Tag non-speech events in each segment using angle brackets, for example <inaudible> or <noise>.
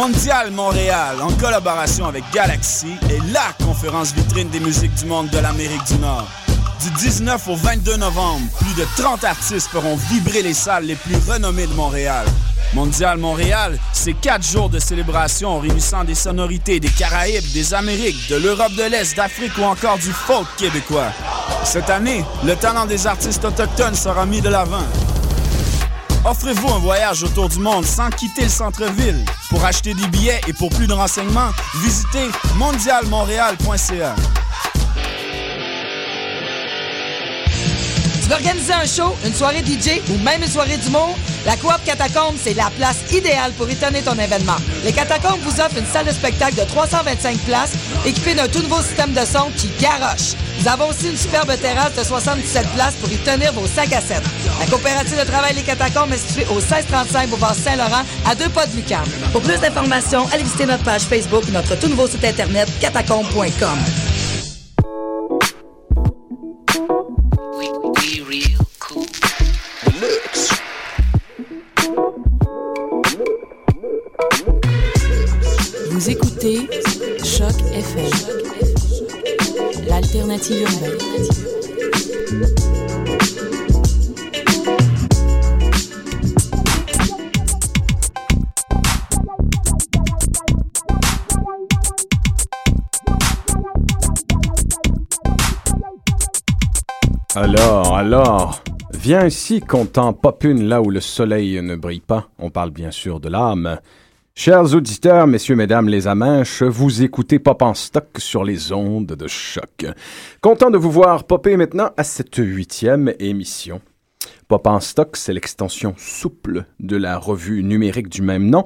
Mondial Montréal, en collaboration avec Galaxy, est la conférence vitrine des musiques du monde de l'Amérique du Nord. Du 19 au 22 novembre, plus de 30 artistes feront vibrer les salles les plus renommées de Montréal. Mondial Montréal, c'est quatre jours de célébration réunissant des sonorités des Caraïbes, des Amériques, de l'Europe de l'Est, d'Afrique ou encore du folk québécois. Cette année, le talent des artistes autochtones sera mis de l'avant. Offrez-vous un voyage autour du monde sans quitter le centre-ville. Pour acheter des billets et pour plus de renseignements, visitez mondialmontréal.ca. Tu veux organiser un show, une soirée DJ ou même une soirée d'humour? La Coop Catacombe, c'est la place idéale pour étonner ton événement. Les Catacombes vous offrent une salle de spectacle de 325 places équipée d'un tout nouveau système de son qui garoche. Nous avons aussi une superbe terrasse de 77 places pour y tenir vos sacs à 7. La coopérative de travail Les Catacombes est située au 1635 Boulevard Saint-Laurent, à deux pas de Lucam. Pour plus d'informations, allez visiter notre page Facebook notre tout nouveau site internet catacombe.com. Vous écoutez Choc FM, l'alternative urbaine. Alors, alors, viens ici, content popune là où le soleil ne brille pas. On parle bien sûr de l'âme. Chers auditeurs, messieurs, mesdames, les amèches, vous écoutez Pop en stock sur les ondes de choc. Content de vous voir popper maintenant à cette huitième émission. Pop en stock, c'est l'extension souple de la revue numérique du même nom,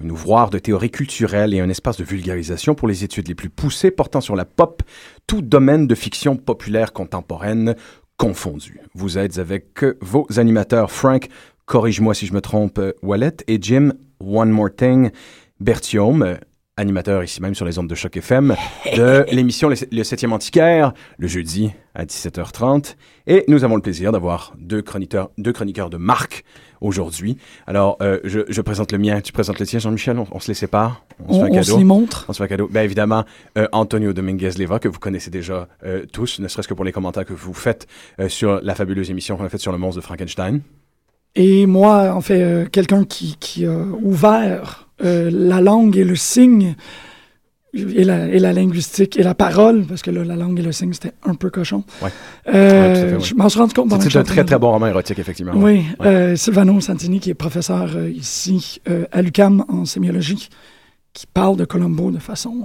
un ouvroir de théorie culturelle et un espace de vulgarisation pour les études les plus poussées portant sur la pop, tout domaine de fiction populaire contemporaine confondu. Vous êtes avec vos animateurs Frank, corrige-moi si je me trompe, Wallet, et Jim, One More Thing, Bertium, animateur ici même sur les ondes de Choc FM, <laughs> de l'émission Le, le 7e Antiquaire, le jeudi à 17h30. Et nous avons le plaisir d'avoir deux chroniqueurs, deux chroniqueurs de marque aujourd'hui. Alors, euh, je, je, présente le mien, tu présentes le tien, Jean-Michel, on, on, se laissait pas, on, on, se fait un cadeau. On se les montre. On se fait un cadeau. Bien évidemment, euh, Antonio Dominguez-Leva, que vous connaissez déjà euh, tous, ne serait-ce que pour les commentaires que vous faites sur la fabuleuse émission qu'on a faite sur le monstre de Frankenstein. Et moi, en fait, quelqu'un qui, qui, a ouvert la langue et le signe et la, et la, linguistique et la parole, parce que là, la langue et le signe, c'était un peu cochon. Ouais. Euh, ouais, fait, Je m'en suis rendu compte C'est un très, très bon roman érotique, effectivement. Oui. Ouais. Silvano Santini, qui est professeur ici à l'UCAM en sémiologie, qui parle de Colombo de façon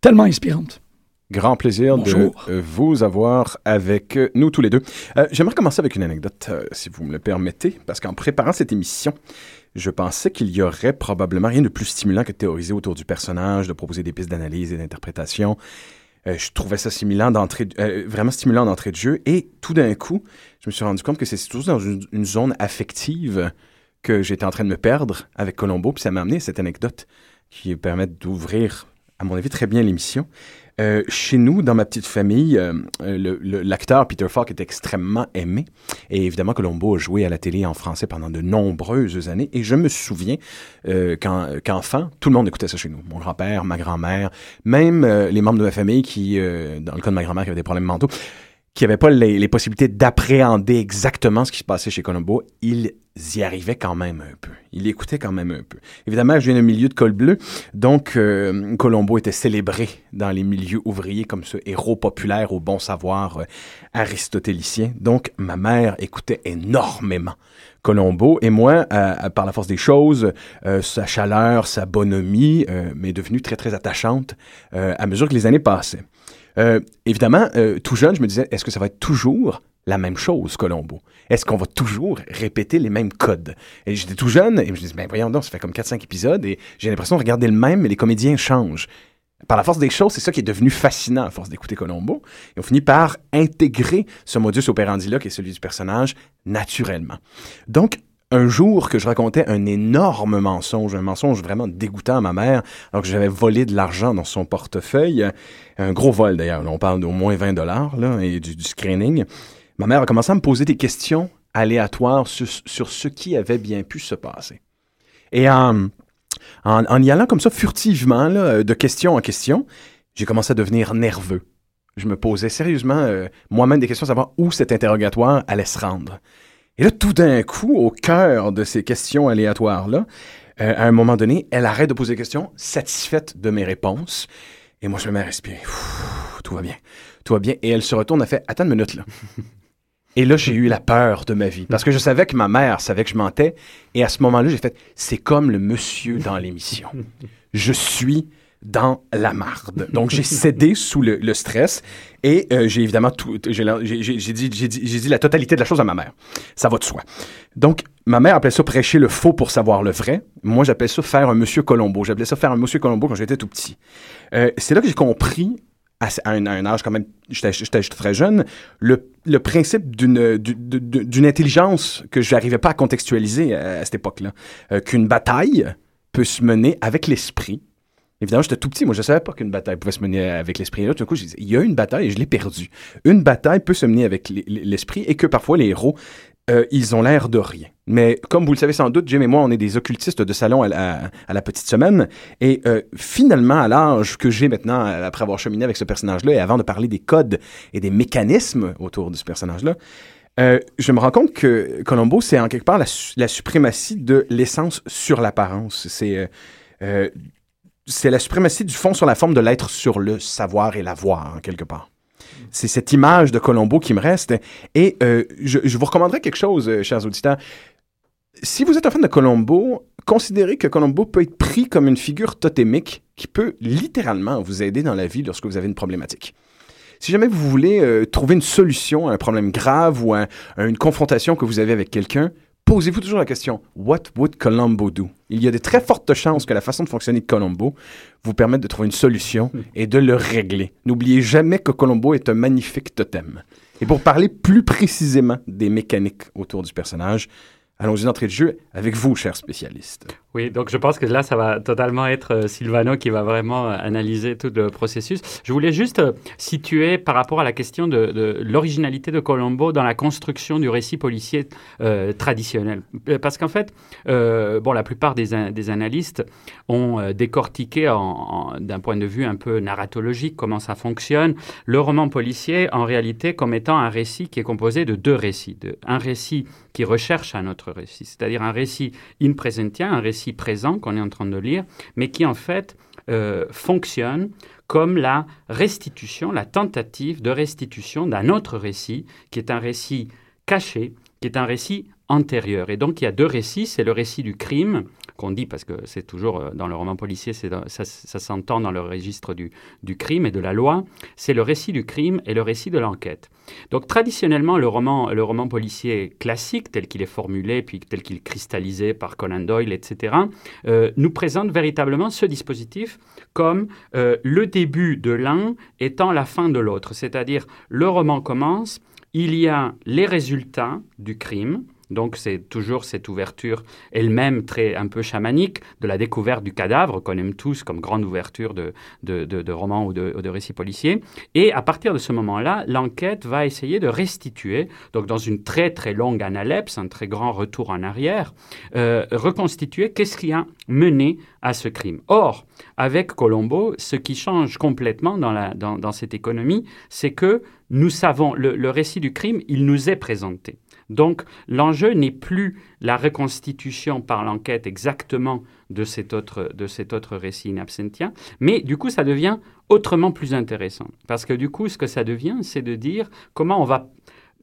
tellement inspirante. Grand plaisir Bonjour. de vous avoir avec nous tous les deux. Euh, J'aimerais commencer avec une anecdote, euh, si vous me le permettez, parce qu'en préparant cette émission, je pensais qu'il y aurait probablement rien de plus stimulant que de théoriser autour du personnage, de proposer des pistes d'analyse et d'interprétation. Euh, je trouvais ça stimulant d'entrée, euh, vraiment stimulant d'entrée de jeu, et tout d'un coup, je me suis rendu compte que c'est toujours dans une, une zone affective que j'étais en train de me perdre avec Colombo, puis ça m'a amené à cette anecdote qui permet d'ouvrir, à mon avis, très bien l'émission. Euh, chez nous, dans ma petite famille, euh, l'acteur Peter Falk est extrêmement aimé. Et évidemment, Colombo a joué à la télé en français pendant de nombreuses années. Et je me souviens euh, qu'enfant, qu tout le monde écoutait ça chez nous. Mon grand-père, ma grand-mère, même euh, les membres de ma famille qui, euh, dans le cas de ma grand-mère qui avait des problèmes mentaux, qui n'avaient pas les, possibilités d'appréhender exactement ce qui se passait chez Colombo, ils y arrivaient quand même un peu. Ils écoutaient quand même un peu. Évidemment, je viens d'un milieu de col bleu, donc euh, Colombo était célébré dans les milieux ouvriers comme ce héros populaire au bon savoir euh, aristotélicien. Donc, ma mère écoutait énormément Colombo et moi, euh, par la force des choses, euh, sa chaleur, sa bonhomie euh, m'est devenue très très attachante à mesure que les années passaient. Euh, évidemment, euh, tout jeune, je me disais, est-ce que ça va être toujours la même chose, Colombo? Est-ce qu'on va toujours répéter les mêmes codes? Et j'étais tout jeune et je me dis, ben voyons donc, ça fait comme 4-5 épisodes et j'ai l'impression de regarder le même, mais les comédiens changent. Par la force des choses, c'est ça qui est devenu fascinant à force d'écouter Colombo. Et on finit par intégrer ce modus operandi-là, qui est celui du personnage, naturellement. Donc, un jour que je racontais un énorme mensonge, un mensonge vraiment dégoûtant à ma mère, alors que j'avais volé de l'argent dans son portefeuille, un gros vol d'ailleurs, on parle d'au moins 20 dollars et du, screening. Ma mère a commencé à me poser des questions aléatoires sur, ce qui avait bien pu se passer. Et en, y allant comme ça furtivement, là, de question en question, j'ai commencé à devenir nerveux. Je me posais sérieusement euh, moi-même des questions savoir où cet interrogatoire allait se rendre. Et là, tout d'un coup, au cœur de ces questions aléatoires-là, euh, à un moment donné, elle arrête de poser des questions, satisfaite de mes réponses. Et moi, je me mets à respirer. Ouh, tout va bien. Tout va bien. Et elle se retourne, elle fait Attends une minute, là. <laughs> Et là, j'ai eu la peur de ma vie. Parce que je savais que ma mère savait que je mentais. Et à ce moment-là, j'ai fait C'est comme le monsieur dans l'émission. <laughs> Je suis dans la marde. Donc, j'ai <laughs> cédé sous le, le, stress et euh, j'ai évidemment tout. J'ai dit, dit, dit, la totalité de la chose à ma mère. Ça va de soi. Donc, ma mère appelait ça prêcher le faux pour savoir le vrai. Moi, j'appelais ça faire un monsieur Colombo. J'appelais ça faire un monsieur Colombo quand j'étais tout petit. Euh, C'est là que j'ai compris à un, à un, âge quand même, j'étais très jeune, le, le principe d'une intelligence que je n'arrivais pas à contextualiser à, à cette époque-là. Euh, Qu'une bataille peut se mener avec l'esprit. Évidemment, j'étais tout petit. Moi, je ne savais pas qu'une bataille pouvait se mener avec l'esprit. Et là, tout d'un coup, je disais, il y a une bataille et je l'ai perdue. Une bataille peut se mener avec l'esprit et que parfois les héros euh, ils ont l'air de rien. Mais comme vous le savez sans doute, Jim et moi, on est des occultistes de salon à la, à la petite semaine. Et euh, finalement, à l'âge que j'ai maintenant, après avoir cheminé avec ce personnage-là, et avant de parler des codes et des mécanismes autour de ce personnage-là, euh, je me rends compte que Colombo, c'est en quelque part la, suprématie de l'essence sur l'apparence. C'est c'est la suprématie du fond sur la forme de l'être sur le savoir et la voir, en quelque part. C'est cette image de Colombo qui me reste. Et euh, je, vous recommanderais quelque chose, euh, chers auditeurs. Si vous êtes un fan de Colombo, considérez que Colombo peut être pris comme une figure totémique qui peut littéralement vous aider dans la vie lorsque vous avez une problématique. Si jamais vous voulez euh, trouver une solution à un problème grave ou à une confrontation que vous avez avec quelqu'un, posez-vous toujours la question What would Colombo do? Il y a de très fortes chances que la façon de fonctionner de Colombo vous permette de trouver une solution et de le régler. N'oubliez jamais que Colombo est un magnifique totem. Et pour parler plus précisément des mécaniques autour du personnage, allons-y d'entrée de jeu avec vous, cher spécialiste. Oui, donc je pense que là, ça va totalement être euh, Silvano qui va vraiment euh, analyser tout le processus. Je voulais juste euh, situer par rapport à la question de, l'originalité de Colombo dans la construction du récit policier traditionnel. Parce qu'en fait, bon, la plupart des, analystes ont décortiqué d'un point de vue un peu narratologique comment ça fonctionne. Le roman policier, en réalité, comme étant un récit qui est composé de deux récits. Un récit qui recherche un autre récit, c'est-à-dire un récit in presentia, un récit présent qu'on est en train de lire, mais qui en fait euh, fonctionne comme la restitution, la tentative de restitution d'un autre récit, qui est un récit caché, qui est un récit antérieur. Et donc il y a deux récits, c'est le récit du crime, qu'on dit parce que c'est toujours euh, dans le roman policier, ça, s'entend dans le registre du, crime et de la loi, c'est le récit du crime et le récit de l'enquête. Donc traditionnellement, le roman, le roman policier classique, tel qu'il est formulé, puis tel qu'il est cristallisé par Conan Doyle, etc., euh, nous présente véritablement ce dispositif comme euh, le début de l'un étant la fin de l'autre. C'est-à-dire, le roman commence, il y a les résultats du crime, donc c'est toujours cette ouverture elle-même très un peu chamanique de la découverte du cadavre qu'on aime tous comme grande ouverture de, de, de, romans ou de, de, récits policiers. Et à partir de ce moment-là, l'enquête va essayer de restituer, donc dans une très très longue analepse, un très grand retour en arrière, euh, reconstituer qu'est-ce qui a mené à ce crime. Or, avec Colombo, ce qui change complètement dans, la, dans, dans cette économie, c'est que nous savons, le, le récit du crime, il nous est présenté. Donc l'enjeu n'est plus la reconstitution par l'enquête exactement de cet, autre, de autre récit in absentia, mais du coup ça devient autrement plus intéressant. Parce que du coup ce que ça devient, c'est de dire comment on va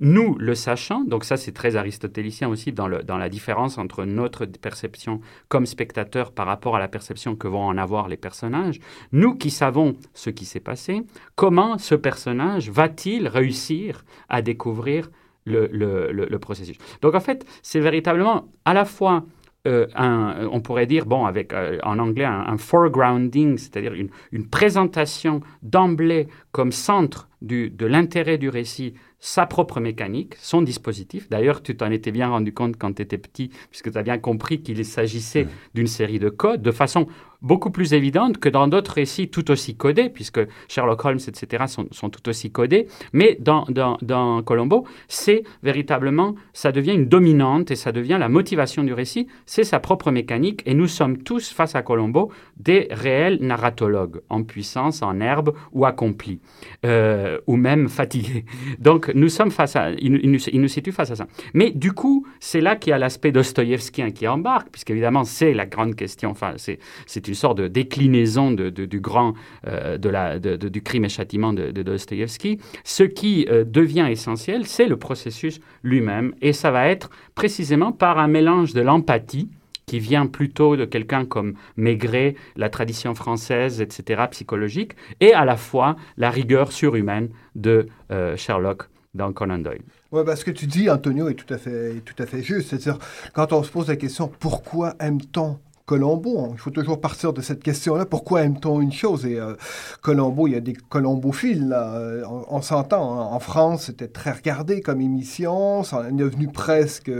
nous le sachant, donc ça c'est très aristotélicien aussi dans, le, dans, la différence entre notre perception comme spectateur par rapport à la perception que vont en avoir les personnages, nous qui savons ce qui s'est passé, comment ce personnage va-t-il réussir à découvrir le, le- le- le processus. Donc en fait, c'est véritablement à la fois euh, un, on pourrait dire, bon, avec euh, en anglais, un, un foregrounding, c'est-à-dire une, une présentation d'emblée comme centre du- de l'intérêt du récit, sa propre mécanique, son dispositif. D'ailleurs, tu t'en étais bien rendu compte quand tu étais petit, puisque tu as bien compris qu'il s'agissait d'une série de codes, de façon beaucoup plus évidente que dans d'autres récits tout aussi codés, puisque Sherlock Holmes, etc., sont, tout aussi codés. Mais dans, dans, dans Colombo, c'est véritablement, ça devient une dominante et ça devient la motivation du récit, c'est sa propre mécanique. Et nous sommes tous, face à Colombo, des réels narratologues, en puissance, en herbe ou accomplis, euh, ou même fatigués. Donc nous sommes face à, il, il nous, il nous situe face à ça. Mais du coup, c'est là qu'il y a l'aspect dostoïevskien qui embarque, puisqu'évidemment, c'est la grande question, enfin, c'est c'est une sorte de déclinaison du grand, euh, du crime et châtiment de, Dostoïevski. Ce qui euh, devient essentiel, c'est le processus lui-même, et ça va être précisément par un mélange de l'empathie, qui vient plutôt de quelqu'un comme Maigret, la tradition française, etc., psychologique, et à la fois la rigueur surhumaine de euh, Sherlock dans Conan Doyle. Bah, ce que tu dis, Antonio, est tout à fait, tout à fait juste. C'est-à-dire, quand on se pose la question pourquoi aime-t-on Colombo, on- il faut toujours partir de cette question-là. Pourquoi aime-t-on une chose? Et euh, Colombo, il y a des colombophiles, là. Euh, On, on s'entend. hein. En France, c'était très regardé comme émission. Ça est devenu presque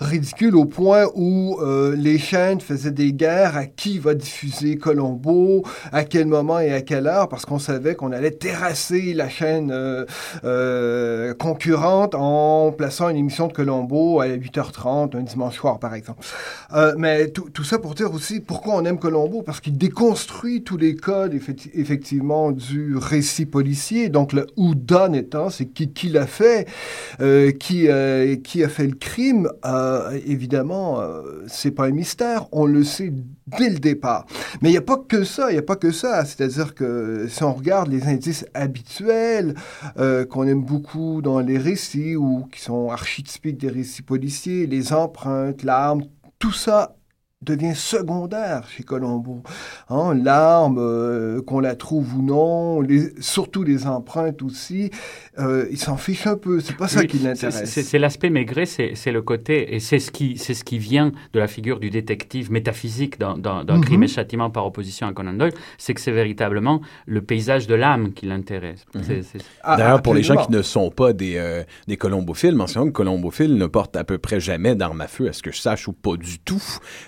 ridicule au point où euh, les chaînes faisaient des guerres à qui va diffuser Colombo, à quel moment et à quelle heure, parce qu'on savait qu'on allait terrasser la chaîne euh, euh, concurrente en plaçant une émission de Colombo à 8h30 un dimanche soir, par exemple. Euh, mais tout ça pour dire aussi pourquoi on aime Colombo, parce qu'il déconstruit tous les codes, effecti- effectivement, du récit policier. Donc, le who done étant, c'est qui, l'a fait, euh, qui, euh, qui a fait le crime. Euh, évidemment, euh, c'est pas un mystère, on le sait dès le départ. Mais il n'y a pas que ça, il n'y a pas que ça. C'est-à-dire que si on regarde les indices habituels qu'on aime beaucoup dans les récits ou qui sont archétypiques des récits policiers, les empreintes, l'arme, tout ça devient secondaire chez Colombo. Hein, L'arme, euh, qu'on la trouve ou non, les, surtout les empreintes aussi, euh, il s'en fiche un peu. C'est pas ça Oui, qui l'intéresse. C'est l'aspect Maigret, c'est le côté, et c'est ce, qui, c'est ce qui vient de la figure du détective métaphysique dans, dans, dans Mhm. Crime et Châtiment par opposition à Conan Doyle, c'est que c'est véritablement le paysage de l'âme qui l'intéresse. C'est- Ah, D'ailleurs, pour les gens qui ne sont pas des, euh, des colombophiles, mentionnons que Colombophile ne porte à peu près jamais d'arme à feu, à ce que je sache, ou pas du tout,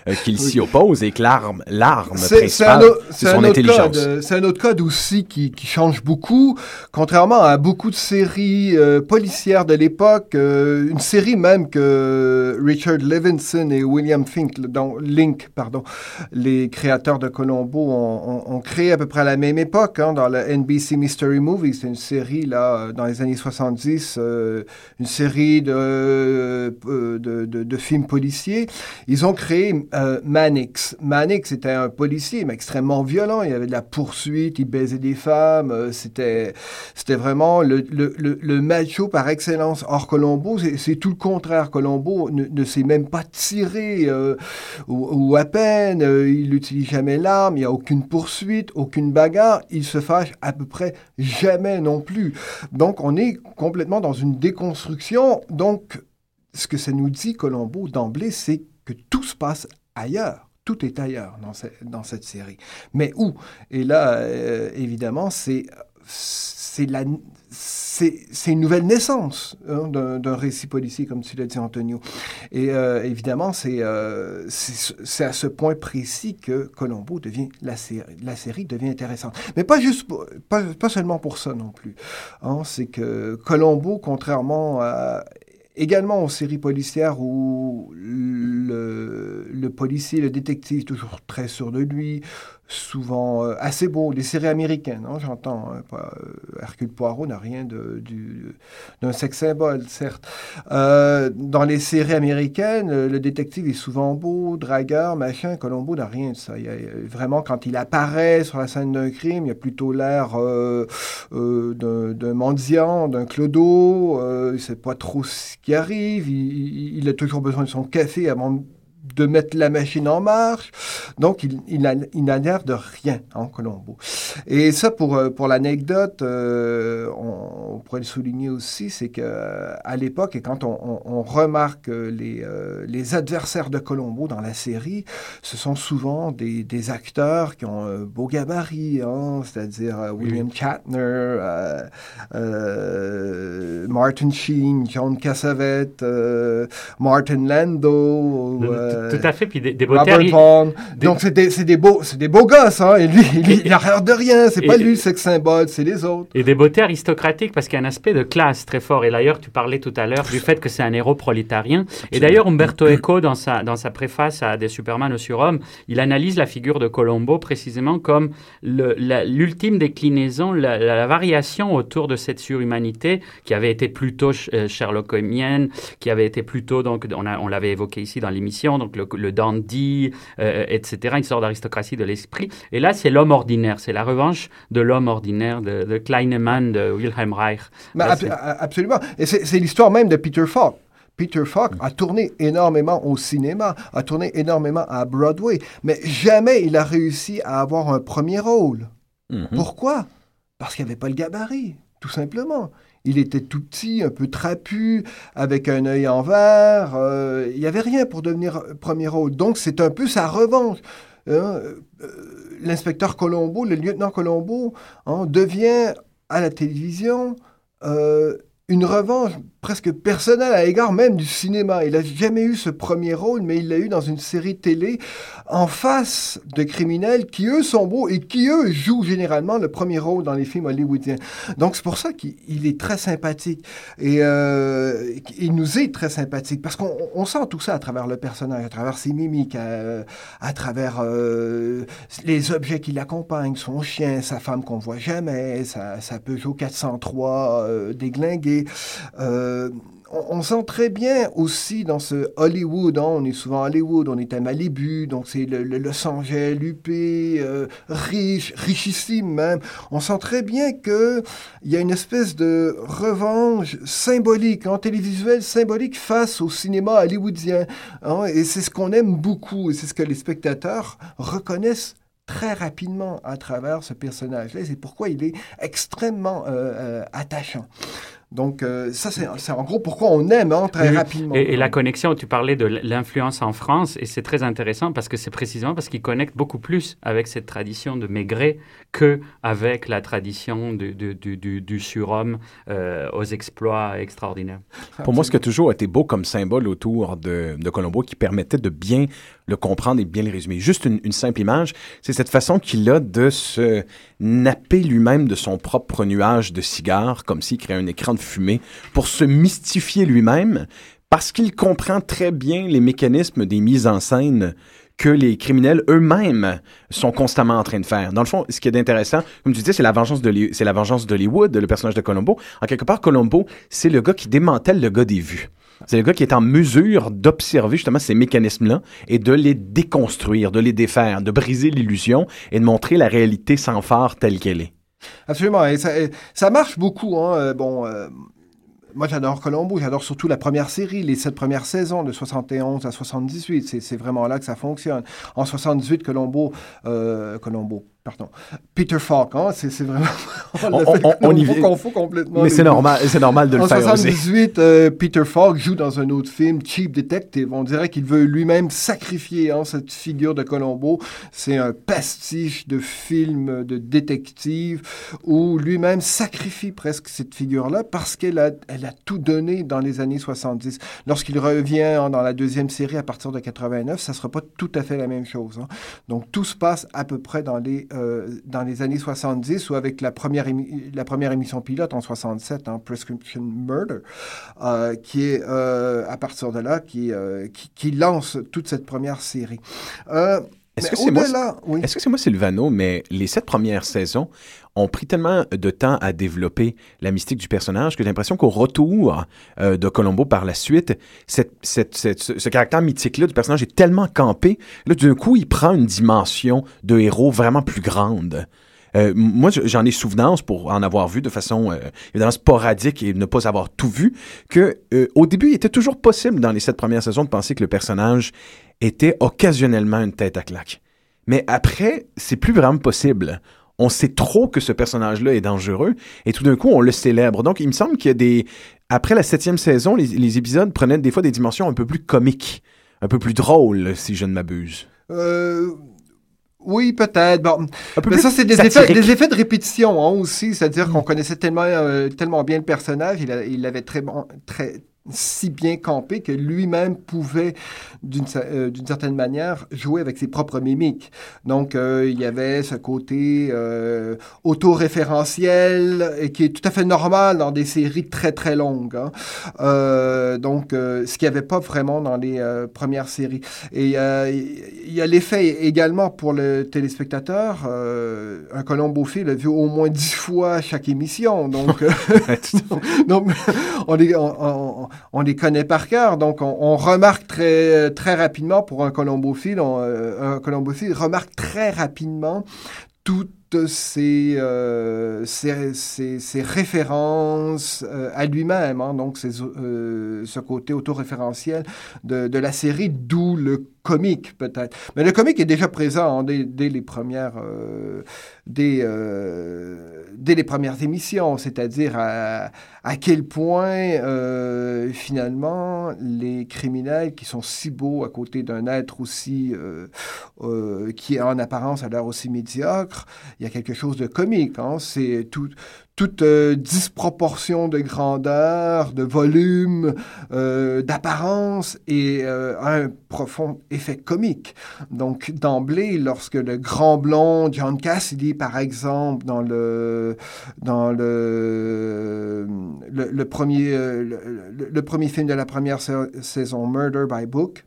euh, qu'il s'y oppose et que l'arme, l'arme C'est principale, son intelligence. code. euh, C'est un autre code aussi qui, qui change beaucoup, contrairement à beaucoup de séries euh, policières de l'époque. euh, une série même que Richard Levinson et William Fink, donc Link, pardon, les créateurs de Colombo, ont, ont- ont créé à peu près à la même époque, hein, dans le NBC Mystery Movie. C'est une série là dans les années 70, euh, une série de, de, de- de films policiers. Ils ont créé euh, Mannix. Mannix était un policier, mais extrêmement violent. Il y avait de la poursuite, il baisait des femmes. euh, c'était, vraiment le, macho par excellence. Or, Colombo, c'est, tout le contraire. Colombo ne, ne sait même pas tirer, euh, ou, ou à peine. euh, il n'utilise jamais l'arme. Il n'y a aucune poursuite, aucune bagarre. Il se fâche à peu près jamais non plus. Donc, on est complètement dans une déconstruction. Donc, ce que ça nous dit, Colombo, d'emblée, c'est que tout se passe ailleurs. Tout est ailleurs dans, ce- dans cette série. Mais où? Et là, euh, évidemment, c'est c'est une nouvelle naissance hein, d'un récit policier, comme tu l'as dit, Antonio. Et euh, évidemment, c'est euh, à ce point précis que Colombo devient la série, la série devient intéressante. Mais pas juste pas, pas seulement pour ça non plus. Hein, c'est que Colombo, contrairement à également aux séries policières où le, le policier, le détective, toujours très sûr de lui, souvent euh, assez beau. Les séries américaines, hein, j'entends. hein, euh, Hercule Poirot n'a rien de- du- d'un sex symbole, certes. Euh, dans les séries américaines, le, détective est souvent beau, dragueur, machin. Colombo n'a rien de ça. Vraiment, quand il apparaît sur la scène d'un crime, il a plutôt l'air d'un d'un mendiant, d'un clodo. Il ne sait pas trop ce qui arrive. Il, il- il a toujours besoin de son café avant de mettre la machine en marche. Donc, il, il, a, il n'a l'air de rien en Colombo. Et ça, pour, euh, pour l'anecdote, euh, on, on, pourrait le souligner aussi, c'est que à l'époque, et quand on, on, on remarque les, euh, les adversaires de Colombo dans la série, ce sont souvent des, des acteurs qui ont un beau gabarit, hein, c'est-à-dire euh, William Shatner, euh, euh, Martin Sheen, John Cassavetes, euh, Martin Lando, tout, tout, à fait, puis des, des Robert Vaughn. Des... Donc c'est des, des, beaux, des beaux gosses, hein, et lui, <laughs> il, il a l'air de rien, c'est pas lui le sex symbole, c'est les autres. Et des beautés aristocratiques, parce qu'il y a un aspect de classe très fort, et d'ailleurs tu parlais tout à l'heure du fait que c'est un héros prolétarien, et d'ailleurs Umberto Eco, dans sa, dans sa préface à Des Superman au surhomme, il analyse la figure de Colombo précisément comme l'ultime déclinaison, la, variation autour de cette surhumanité qui avait été plutôt euh, sherlockienne, qui avait été plutôt, donc on, on l'avait évoqué ici dans l'émission, donc le, le dandy, euh, etc., une sorte d'aristocratie de l'esprit. Et là, c'est l'homme ordinaire, c'est la revanche de l'homme ordinaire, de, de Kleinemann, de Wilhelm Reich. Là, ab absolument. Et c'est l'histoire même de Peter Falk. Peter Falk a tourné énormément au cinéma, a tourné énormément à Broadway, mais jamais il a réussi à avoir un premier rôle. Mm -hmm. Pourquoi? Parce qu'il n'y avait pas le gabarit, tout simplement. Il était tout petit, un peu trapu, avec un œil en verre. Euh, il n'y avait rien pour devenir premier rôle. Donc c'est un peu sa revanche. Hein, euh, L'inspecteur Colombo, le lieutenant Colombo, hein, devient à la télévision euh, une revanche presque personnelle à l'égard même du cinéma. Il n'a jamais eu ce premier rôle, mais il l'a eu dans une série télé en face de criminels qui, eux, sont beaux et qui, eux, jouent généralement le premier rôle dans les films hollywoodiens. Donc, c'est pour ça qu'il est très sympathique. Et euh, il nous est très sympathique parce qu'on sent tout ça à travers le personnage, à travers ses mimiques, à, à travers euh, les objets qui l'accompagnent, son chien, sa femme qu'on voit jamais, sa, sa Peugeot 403 euh, déglinguée. Euh, on, on, sent très bien aussi dans ce Hollywood, hein, on est souvent à Hollywood, on est à Malibu, donc c'est le, Los Angeles, huppé, euh, riche, richissime même. On sent très bien qu'il y a une espèce de revanche symbolique, en hein, télévisuel symbolique face au cinéma hollywoodien. Hein, et c'est ce qu'on aime beaucoup, et c'est ce que les spectateurs reconnaissent très rapidement à travers ce personnage-là. C'est pourquoi il est extrêmement euh, euh, attachant. Donc, euh, ça, c'est en gros pourquoi on aime hein, très oui. rapidement. Et, et, la connexion, tu parlais de l'influence en France, et c'est très intéressant parce que c'est précisément parce qu'il connecte beaucoup plus avec cette tradition de Maigret que avec la tradition du, du, du, du surhomme euh, aux exploits extraordinaires. Pour moi, ce qui a toujours été beau comme symbole autour de, de Colombo qui permettait de bien le comprendre et bien le résumer. Juste une, une simple image, c'est cette façon qu'il a de se napper lui-même de son propre nuage de cigares, comme s'il créait un écran de fumée, pour se mystifier lui-même, parce qu'il comprend très bien les mécanismes des mises en scène que les criminels eux-mêmes sont constamment en train de faire. Dans le fond, ce qui est intéressant, comme tu disais, c'est la vengeance de c'est la vengeance d'Hollywood, le personnage de Colombo. En quelque part, Colombo, c'est le gars qui démantèle le gars des vues. C'est le gars qui est en mesure d'observer justement ces mécanismes-là et de les déconstruire, de les défaire, de briser l'illusion et de montrer la réalité sans phare telle qu'elle est. Absolument. Ça, marche beaucoup. Hein. Bon, euh, moi, j'adore Colombo. J'adore surtout la première série, les sept premières saisons de 71 à 78. C'est vraiment là que ça fonctionne. En 78, Colombo, euh, Colombo, pardon, Peter Falk, hein, c'est vraiment <laughs> on, on, on, y confond complètement. Mais c'est normal, c'est normal de le en faire 78, euh, Peter Falk joue dans un autre film, Cheap Detective. On dirait qu'il veut lui-même sacrifier hein, cette figure de Colombo. C'est un pastiche de film de détective où lui-même sacrifie presque cette figure-là parce qu'elle a, elle a tout donné dans les années 70. Lorsqu'il revient hein, dans la deuxième série à partir de 89, ça sera pas tout à fait la même chose. Hein. Donc tout se passe à peu près dans les euh, dans les années 70 ou avec la première, la première émission pilote en 67, hein, Prescription Murder, euh, qui est euh, à partir de là qui, qui, qui, lance toute cette première série. Est-ce que c'est moi, oui. est-ce que c'est moi, Sylvano, mais les sept premières saisons ont pris tellement de temps à développer la mystique du personnage que j'ai l'impression qu'au retour euh, de Colombo par la suite, ce, caractère mythique-là du personnage est tellement campé. Là, d'un coup, il prend une dimension de héros vraiment plus grande. Euh, moi, je- j'en ai souvenance pour en avoir vu de façon euh, évidemment sporadique et ne pas avoir tout vu. Que au début, il était toujours possible dans les sept premières saisons de penser que le personnage était occasionnellement une tête à claque. Mais après, c'est plus vraiment possible. On sait trop que ce personnage-là est dangereux et tout d'un coup, on le célèbre. Donc, il me semble qu'il y a des. Après la septième saison, les, les épisodes prenaient des fois des dimensions un peu plus comiques, un peu plus drôles, si je ne m'abuse. Euh, oui, peut-être. Bon. Peu Mais ça, c'est des effets, des effets de répétition hein, aussi. C'est-à-dire qu'on connaissait tellement, euh, tellement bien le personnage, il, a- il l'avait très, bon, très si bien campé que lui-même pouvait, d'une euh, d'une certaine manière, jouer avec ses propres mimiques. Donc, euh, il y avait ce côté euh, auto-référentiel et qui est tout à fait normal dans des séries très, très longues. hein. Euh, donc, euh, ce qu'il n'y avait pas vraiment dans les premières séries. Et il y a l'effet également pour le téléspectateur. Un colombophile l'a vu au moins dix fois chaque émission. Donc, <laughs> <laughs> donc on, on- on les connaît par cœur. Donc, on, remarque très, très rapidement pour un colombophile, on, euh, un colombophile remarque très rapidement toutes ces, euh, ces, ces- ces références euh, à lui-même, hein, donc ce côté autoréférentiel de la série, d'où le comique peut-être. Mais le comique est déjà présent hein, dès, dès les premières, euh, dès, euh, dès les premières émissions, c'est-à-dire à, à quel point euh, finalement les criminels qui sont si beaux à côté d'un être aussi qui en apparence a l'air aussi médiocre, il y a quelque chose de comique. Hein? C'est tout, toute euh, disproportion de grandeur, de volume, euh, d'apparence et euh, un profond effet comique. Donc d'emblée, lorsque le grand blond John Cassidy, par exemple, dans le dans le le, premier euh, le, premier film de la première sa- saison, Murder by Book.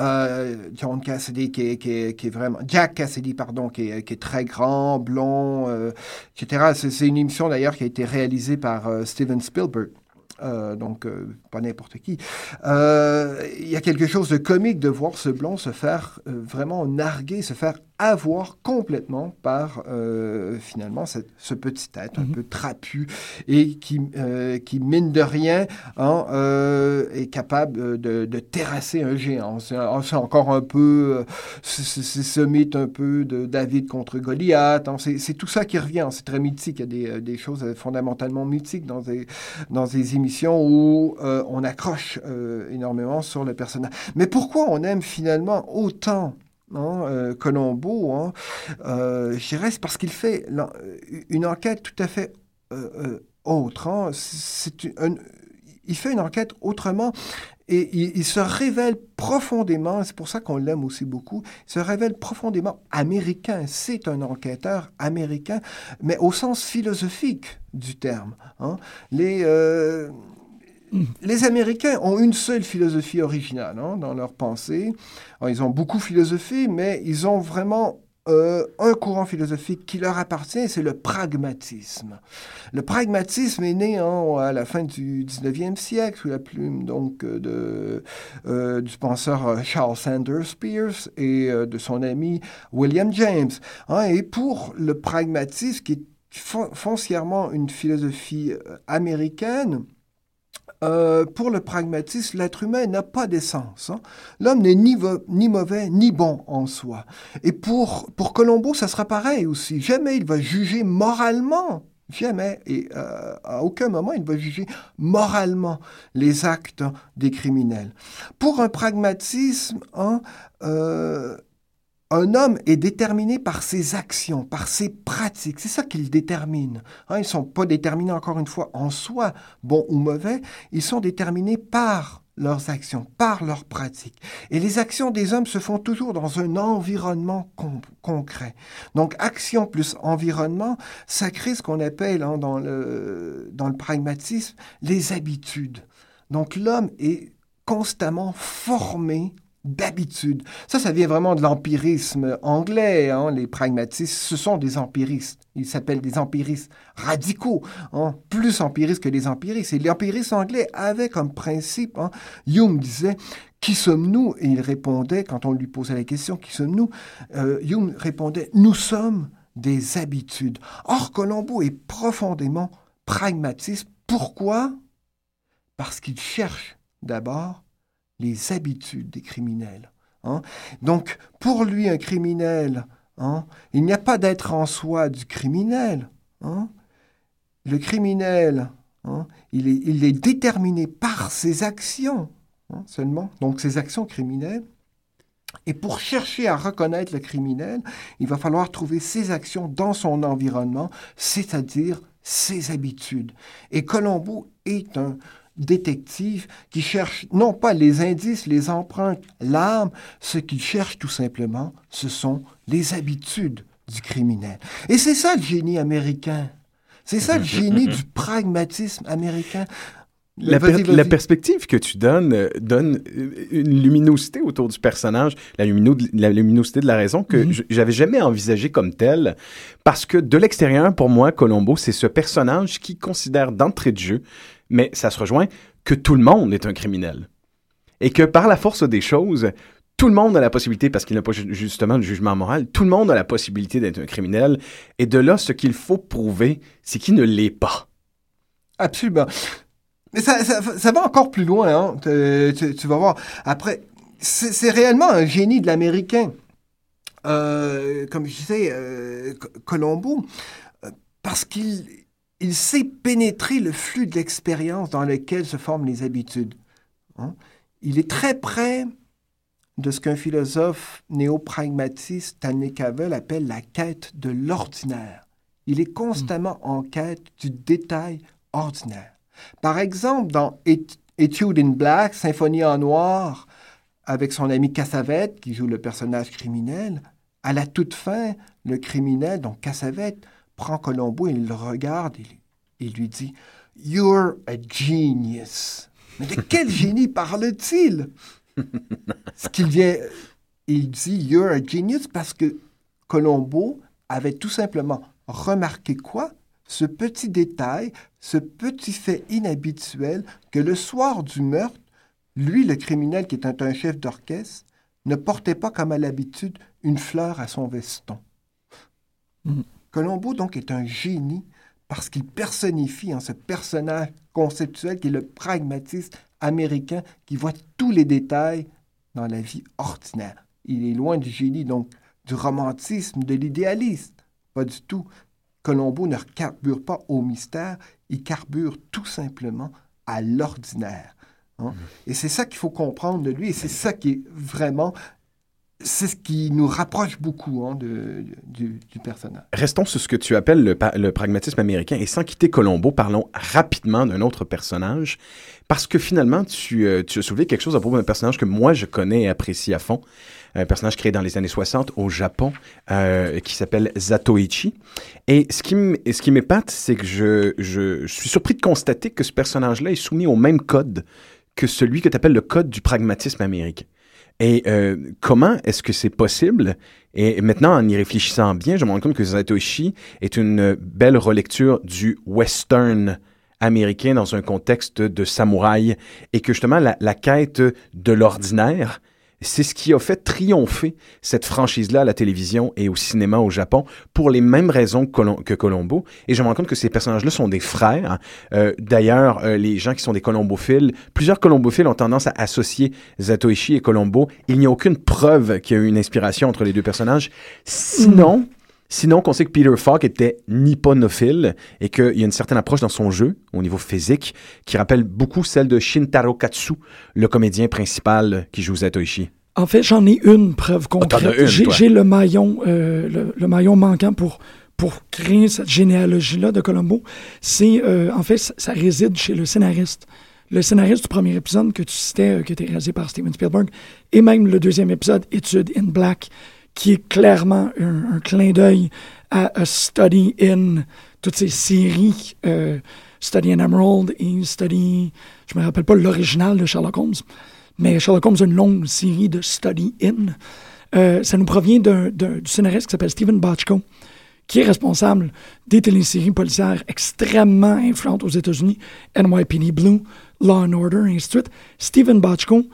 Euh, John Cassidy qui est, vraiment Jack Cassidy pardon qui est, très grand blond euh, etc c'est une émission d'ailleurs qui a été réalisée par euh, Steven Spielberg Euh, donc pas n'importe qui. Il y a quelque chose de comique de voir ce blond se faire vraiment narguer, se faire avoir complètement par euh, finalement cette- ce petit être un peu trapu et qui, euh, qui mine de rien hein, euh, est capable de, de terrasser un géant. C'est encore un peu, c'est ce mythe un peu de David contre Goliath. hein. C'est tout ça qui revient. C'est très mythique. Il y a des, des choses fondamentalement mythiques dans des, dans des émissions où on accroche énormément sur le personnage. Mais pourquoi on aime finalement autant euh, Colombo hein, euh, parce qu'il fait l'en- une enquête tout à fait euh, euh, autre. hein. Il fait une enquête autrement et il, se révèle profondément, c'est pour ça qu'on l'aime aussi beaucoup, il se révèle profondément américain. C'est un enquêteur américain, mais au sens philosophique du terme. hein. Les, euh, les Américains ont une seule philosophie originale hein, dans leur pensée. Ils ont beaucoup philosophie, mais ils ont vraiment euh, un courant philosophique qui leur appartient, c'est le pragmatisme. Le pragmatisme est né hein, à la fin du 19e siècle sous la plume donc euh, de, euh, du penseur Charles Sanders Peirce et de son ami William James. hein. et pour le pragmatisme, qui est fon- foncièrement une philosophie américaine, euh, pour le pragmatisme, l'être humain n'a pas d'essence. hein. L'homme n'est ni, ni mauvais ni bon en soi. Et pour, pour Colombo, ça sera pareil aussi. Jamais il va juger moralement. Jamais. Et euh, à aucun moment il va juger moralement les actes des criminels. Pour un pragmatisme, hein, euh, un homme est déterminé par ses actions, par ses pratiques. C'est ça qu'il détermine. Hein, ils ne sont pas déterminés, encore une fois, en soi, bons ou mauvais. Ils sont déterminés par leurs actions, par leurs pratiques. Et les actions des hommes se font toujours dans un environnement con- concret. Donc, action plus environnement, ça crée ce qu'on appelle hein, dans, le, dans le pragmatisme les habitudes. Donc, l'homme est constamment formé d'habitude. Ça, ça vient vraiment de l'empirisme anglais. hein. Les pragmatistes, ce sont des empiristes. Ils s'appellent des empiristes radicaux, hein, plus empiristes que les empiristes. Et l'empiriste anglais avait comme principe, hein, Hume disait, qui sommes-nous? Et il répondait, quand on lui posait la question, qui sommes-nous? Euh, Hume répondait, nous sommes des habitudes. Or, Colombo est profondément pragmatiste. Pourquoi? Parce qu'il cherche d'abord les habitudes des criminels. hein. Donc, pour lui, un criminel, hein, il n'y a pas d'être en soi du criminel. hein. Le criminel, hein, il, est, déterminé par ses actions hein, seulement, donc ses actions criminelles. Et pour chercher à reconnaître le criminel, il va falloir trouver ses actions dans son environnement, c'est-à-dire ses habitudes. Et Colombo est un détective qui cherche non pas les indices, les empreintes, l'arme, ce qu'il cherche tout simplement, ce sont les habitudes du criminel. Et c'est ça le génie américain. C'est ça le génie du pragmatisme américain. La, per- perspective que tu donnes euh, donne euh, une luminosité autour du personnage, la, lumino- la luminosité de la raison que. Mhm. je- j'avais jamais envisagé comme telle, parce que de l'extérieur, pour moi, Colombo, c'est ce personnage qui considère d'entrée de jeu, mais ça se rejoint, que tout le monde est un criminel. Et que par la force des choses, tout le monde a la possibilité, parce qu'il n'a pas ju- justement de jugement moral, tout le monde a la possibilité d'être un criminel. Et de là, ce qu'il faut prouver, c'est qu'il ne l'est pas. Absolument. Mais ça, va encore plus loin, hein. Tu, vas voir. Après, c'est réellement un génie de l'américain. Euh, comme je disais, euh, Co- Colombo, euh, parce qu'il il sait pénétrer le flux de l'expérience dans lequel se forment les habitudes. hein. Il est très près de ce qu'un philosophe néo-pragmatiste, Stanley Cavell, appelle la quête de l'ordinaire. Il est constamment en quête du détail ordinaire. Par exemple, dans Et- Etude in Black, Symphonie en noir, avec son ami Cassavette, qui joue le personnage criminel, à la toute fin, le criminel, donc Cassavette, prend Colombo et il le regarde et il lui dit You're a genius. Mais de quel <laughs> génie parle-t-il? Ce qu'il vient. Il dit You're a genius parce que Colombo avait tout simplement remarqué quoi? Ce petit détail, ce petit fait inhabituel que le soir du meurtre, lui, le criminel qui était un chef d'orchestre, ne portait pas comme à l'habitude une fleur à son veston. Mm. Colombo, donc, est un génie parce qu'il personnifie en ce personnage conceptuel qui est le pragmatiste américain qui voit tous les détails dans la vie ordinaire. Il est loin du génie, donc, du romantisme, de l'idéalisme. Pas du tout. Colombo ne carbure pas au mystère, il carbure tout simplement à l'ordinaire. hein. Et c'est ça qu'il faut comprendre de lui, et c'est ça qui est vraiment, c'est ce qui nous rapproche beaucoup hein, de- du, personnage. Restons sur ce que tu appelles le, pragmatisme américain et sans quitter Colombo, parlons rapidement d'un autre personnage parce que finalement, tu, euh, tu as soulevé quelque chose à propos d'un personnage que moi je connais et apprécie à fond, un personnage créé dans les années 60 au Japon euh, qui s'appelle Zatoichi. Et ce qui m- et ce qui m'épate, c'est que je, je, je suis surpris de constater que ce personnage-là est soumis au même code que celui que tu appelles le code du pragmatisme américain. Et euh, comment est-ce que c'est possible? Et maintenant, en y réfléchissant bien, je me rends compte que Zatoichi est une belle relecture du western américain dans un contexte de samouraï et que justement la quête de l'ordinaire, c'est ce qui a fait triompher cette franchise-là à la télévision et au cinéma au Japon pour les mêmes raisons que, Colom- que Colombo. Et je me rends compte que ces personnages-là sont des frères. Euh, D'ailleurs, euh, les gens qui sont des colombophiles, plusieurs colombophiles ont tendance à associer Zatoichi et Colombo. Il n'y a aucune preuve qu'il y a eu une inspiration entre les deux personnages. Sinon, Sinon, qu'on sait que Peter Falk était nipponophile et qu'il y a une certaine approche dans son jeu, au niveau physique, qui rappelle beaucoup celle de Shintaro Katsu, le comédien principal qui joue Zatoichi. En fait, j'en ai une preuve as concrète. J'ai le maillon, euh, le, le maillon manquant pour, pour créer cette généalogie-là de Colombo. C'est, euh, en fait, ça, ça réside chez le scénariste. Le scénariste du premier épisode que tu citais, euh, qui été réalisé par Steven Spielberg, et même le deuxième épisode, Étude in Black, qui est clairement un, clin d'œil à A Study in toutes ces séries, euh, Study in Emerald et Study, je me rappelle pas l'original de Sherlock Holmes, mais Sherlock Holmes a une longue série de Study in. Euh, ça nous provient d'un- du scénariste qui s'appelle Stephen Bochco, qui est responsable des téléséries policières extrêmement influentes aux États-Unis, NYPD Blue, Law and Order, et ainsi de suite. Stephen Bochco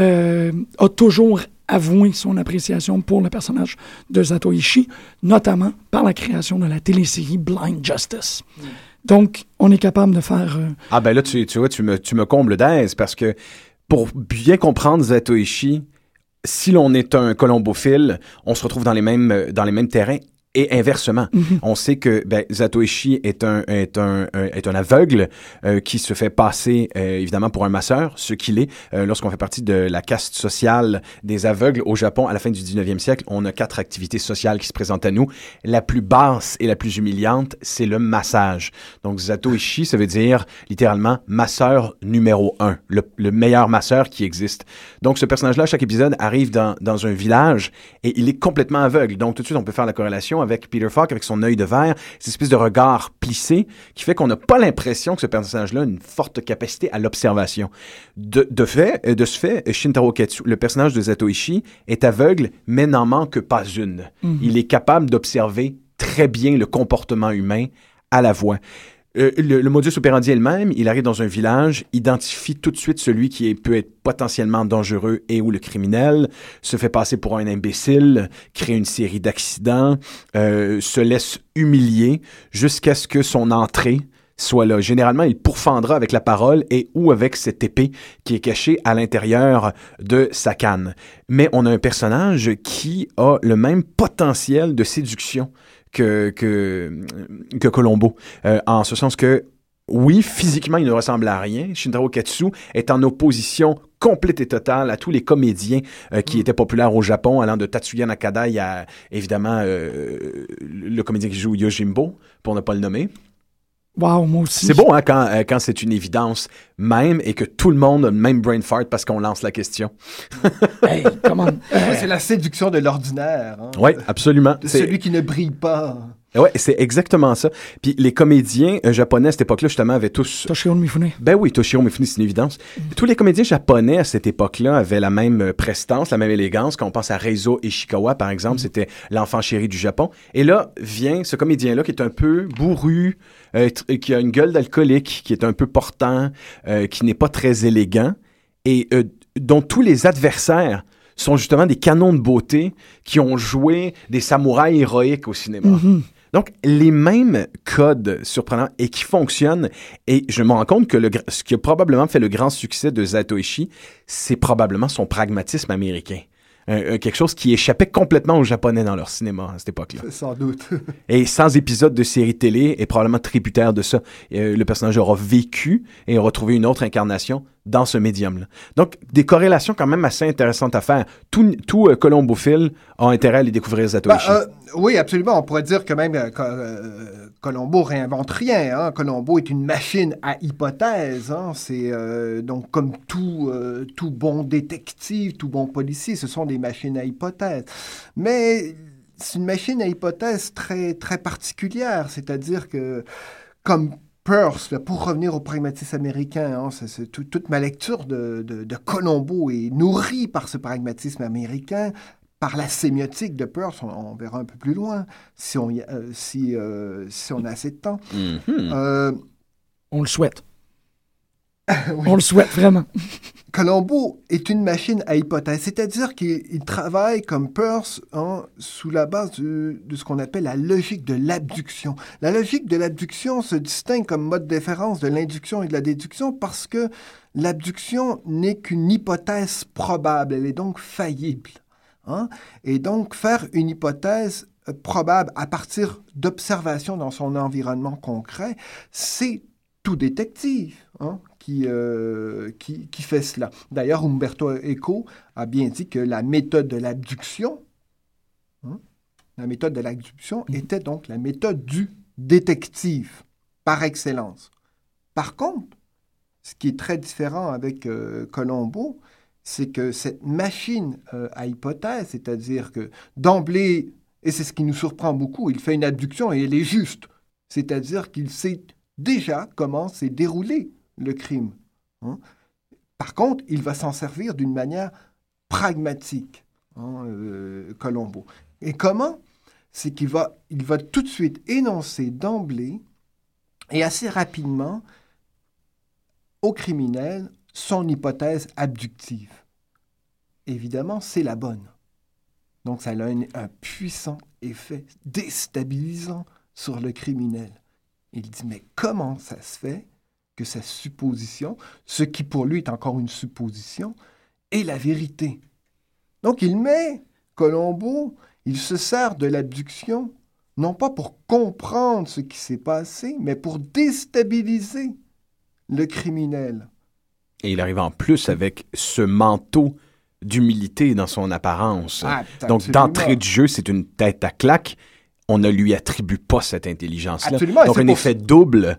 euh, a toujours avoué son appréciation pour le personnage de Zatoichi, notamment par la création de la télésérie Blind Justice. Donc, on est capable de faire... euh, Ah ben là, tu, tu vois, tu me, tu me combles d'aise parce que pour bien comprendre Zatoichi, si l'on est un colombophile, on se retrouve dans les mêmes, dans les mêmes terrains. Et inversement, on sait que ben, Zatoichi est un, est un, un- est un aveugle euh, qui se fait passer euh, évidemment pour un masseur, ce qu'il est. Euh, Lorsqu'on fait partie de la caste sociale des aveugles au Japon à la fin du 19e siècle, on a quatre activités sociales qui se présentent à nous. La plus basse et la plus humiliante, c'est le massage. Donc Zatoichi, ça veut dire littéralement masseur numéro un, le, le meilleur masseur qui existe. Donc ce personnage-là, chaque épisode, arrive dans, dans un village et il est complètement aveugle. Donc tout de suite, on peut faire la corrélation avec Peter Falk, avec son œil de verre, cette espèce de regard plissé qui fait qu'on n'a pas l'impression que ce personnage-là a une forte capacité à l'observation. De, de fait, euh, de ce fait, Shintaro Ketsu, le personnage de Zatoichi, est aveugle, mais n'en manque pas une. Mhm. Il est capable d'observer très bien le comportement humain à la voix. Euh, le, modus operandi est le même. Il arrive dans un village, identifie tout de suite celui qui peut être potentiellement dangereux et ou le criminel, se fait passer pour un imbécile, crée une série d'accidents, euh, se laisse humilier jusqu'à ce que son entrée soit là. Généralement, il pourfendra avec la parole et ou avec cette épée qui est cachée à l'intérieur de sa canne. Mais on a un personnage qui a le même potentiel de séduction que, que, que Colombo, Euh, en ce sens que oui, physiquement, il ne ressemble à rien. Shintaro Katsu est en opposition complète et totale à tous les comédiens euh, qui étaient populaires au Japon, allant de Tatsuya Nakadai à, évidemment, euh, le comédien qui joue Yojimbo, pour ne pas le nommer. Wow, moi aussi. C'est bon hein, quand, euh, quand c'est une évidence même et que tout le monde a le même brain fart parce qu'on lance la question. <laughs> Hey, come on. Ouais, c'est la séduction de l'ordinaire. hein. Oui, absolument. De C'est- celui qui ne brille pas. Ouais, c'est exactement ça. Puis les comédiens euh, japonais à cette époque-là, justement, avaient tous... Toshio Mifune. Ben oui, Toshiro Mifune, c'est une évidence. Tous les comédiens japonais à cette époque-là avaient la même euh, prestance, la même élégance. Quand on pense à Reizo Ishikawa, par exemple, c'était l'enfant chéri du Japon. Et là vient ce comédien-là qui est un peu bourru, euh, qui a une gueule d'alcoolique, qui est un peu portant, euh, qui n'est pas très élégant, et dont tous les adversaires sont justement des canons de beauté qui ont joué des samouraïs héroïques au cinéma. Donc, les mêmes codes surprenants et qui fonctionnent. Et je me rends compte que le, ce qui a probablement fait le grand succès de Zatoichi, c'est probablement son pragmatisme américain. Quelque chose qui échappait complètement aux Japonais dans leur cinéma à cette époque-là. Sans doute. <laughs> Et sans épisode de série télé est probablement tributaire de ça. Euh, le personnage aura vécu et aura trouvé une autre incarnation dans ce médium-là. Donc, des corrélations quand même assez intéressantes à faire. Tout, tout euh, colombophile a intérêt à aller découvrir Zatoichi. Bah, euh, oui, absolument. On pourrait dire que même euh, euh, Colombo réinvente rien. Hein. Colombo est une machine à hypothèses. Hein. C'est euh, donc comme tout, euh, tout bon détective, tout bon policier, ce sont des machines à hypothèses. Mais c'est une machine à hypothèses très, très particulière. C'est-à-dire que, comme Peirce, là, pour revenir au pragmatisme américain, hein, c'est- c'est tout- toute ma lecture de, de, de Colombo est nourrie par ce pragmatisme américain par la sémiotique de Peirce, on, on verra un peu plus loin si on, y a- euh, si, euh, si on a assez de temps. Mhm. Euh, On le souhaite. On le souhaite vraiment. Colombo est une machine à hypothèses, c'est-à-dire qu'il il travaille comme Peirce hein, sous la base du- de ce qu'on appelle la logique de l'abduction. La logique de l'abduction se distingue comme mode de référence de l'induction et de la déduction parce que l'abduction n'est qu'une hypothèse probable, elle est donc faillible. hein. Et donc faire une hypothèse euh, probable à partir d'observations dans son environnement concret, c'est tout détective hein, qui, euh, qui, qui fait cela. D'ailleurs, Umberto Eco a bien dit que la méthode de l'abduction, hein, la méthode de l'abduction était donc la méthode du détective par excellence. Par contre, ce qui est très différent avec euh, Colombo, c'est que cette machine euh, à hypothèse, c'est-à-dire que d'emblée, et c'est ce qui nous surprend beaucoup, il fait une abduction et elle est juste. C'est-à-dire qu'il sait déjà comment s'est déroulé le crime. hein. Par contre, il va s'en servir d'une manière pragmatique, hein, euh, Colombo. Et comment? C'est qu'il va, il va tout de suite énoncer d'emblée et assez rapidement au criminel son hypothèse abductive. évidemment, c'est la bonne. Donc, ça a un, un puissant effet déstabilisant sur le criminel. Il dit, mais comment ça se fait que sa supposition, ce qui pour lui est encore une supposition, est la vérité? Donc, il met Colombo, il se sert de l'abduction, non pas pour comprendre ce qui s'est passé, mais pour déstabiliser le criminel. Et il arrive en plus avec ce manteau d'humilité dans son apparence. Ah, Donc, d'entrée de jeu, c'est une tête à claque. On ne lui attribue pas cette intelligence-là. Donc, un effet double.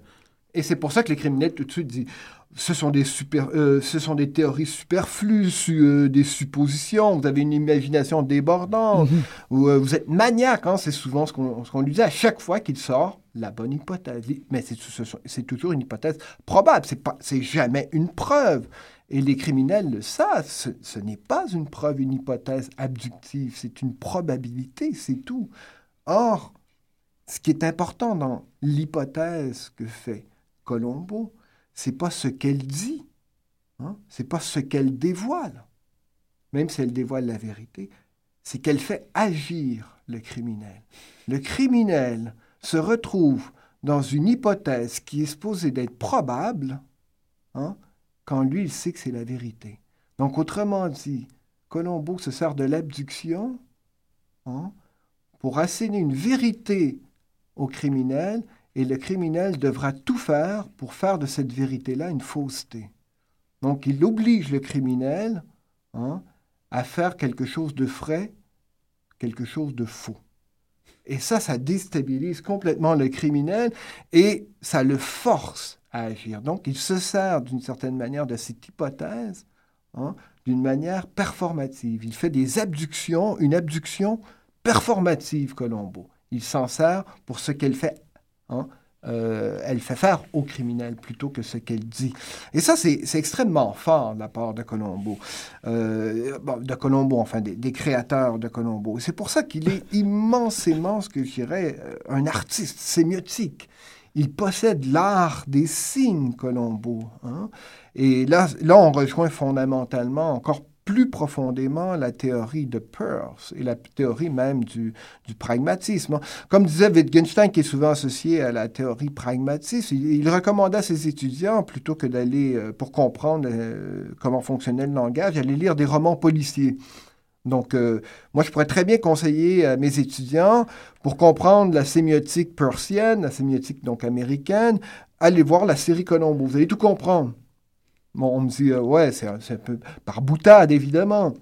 Et c'est pour ça que les criminels tout de suite disent ce sont des, super, euh, ce sont des théories superflues, su- euh, des suppositions, vous avez une imagination débordante, ou euh, vous êtes maniaque, hein, c'est souvent ce qu'on ce qu'on lui dit à chaque fois qu'il sort la bonne hypothèse. Mais c'est toujours une hypothèse probable, c'est pas- c'est jamais une preuve. Et les criminels le savent, ce, ce n'est pas une preuve, une hypothèse abductive, c'est une probabilité, c'est tout. Or, ce qui est important dans l'hypothèse que fait Colombo, c'est pas ce qu'elle dit, hein, c'est pas ce qu'elle dévoile, même si elle dévoile la vérité, c'est qu'elle fait agir le criminel. Le criminel se retrouve dans une hypothèse qui est supposée d'être probable, hein, quand lui, il sait que c'est la vérité. Donc, autrement dit, Colombo se sert de l'abduction hein, pour asséner une vérité au criminel et le criminel devra tout faire pour faire de cette vérité-là une fausseté. Donc il oblige le criminel hein, à faire quelque chose de vrai, quelque chose de faux. Et ça, ça déstabilise complètement le criminel et ça le force à agir. Donc il se sert d'une certaine manière de cette hypothèse hein, d'une manière performative. Il fait des abductions, une abduction performative, Colombo. Il s'en sert pour ce qu'elle fait. Hein, euh, elle fait faire au criminel plutôt que ce qu'elle dit. Et ça, c'est extrêmement fort de la part de Colombo. Euh, de Colombo, enfin, des, des créateurs de Colombo. C'est pour ça qu'il est immensément, ce que je dirais, euh, un artiste sémiotique. Il possède l'art des signes, Colombo. hein. Et là, là, on rejoint fondamentalement encore plus profondément la théorie de Peirce et la théorie même du, pragmatisme. Comme disait Wittgenstein, qui est souvent associé à la théorie pragmatiste, il, il recommandait à ses étudiants, plutôt que d'aller, euh, pour comprendre euh, comment fonctionnait le langage, d'aller lire des romans policiers. Donc, euh, moi, je pourrais très bien conseiller à mes étudiants, pour comprendre la sémiotique persienne, la sémiotique donc américaine, allez voir la série Colombo. Vous allez tout comprendre. Bon, on me dit, euh, ouais, c'est un, peu par boutade, évidemment.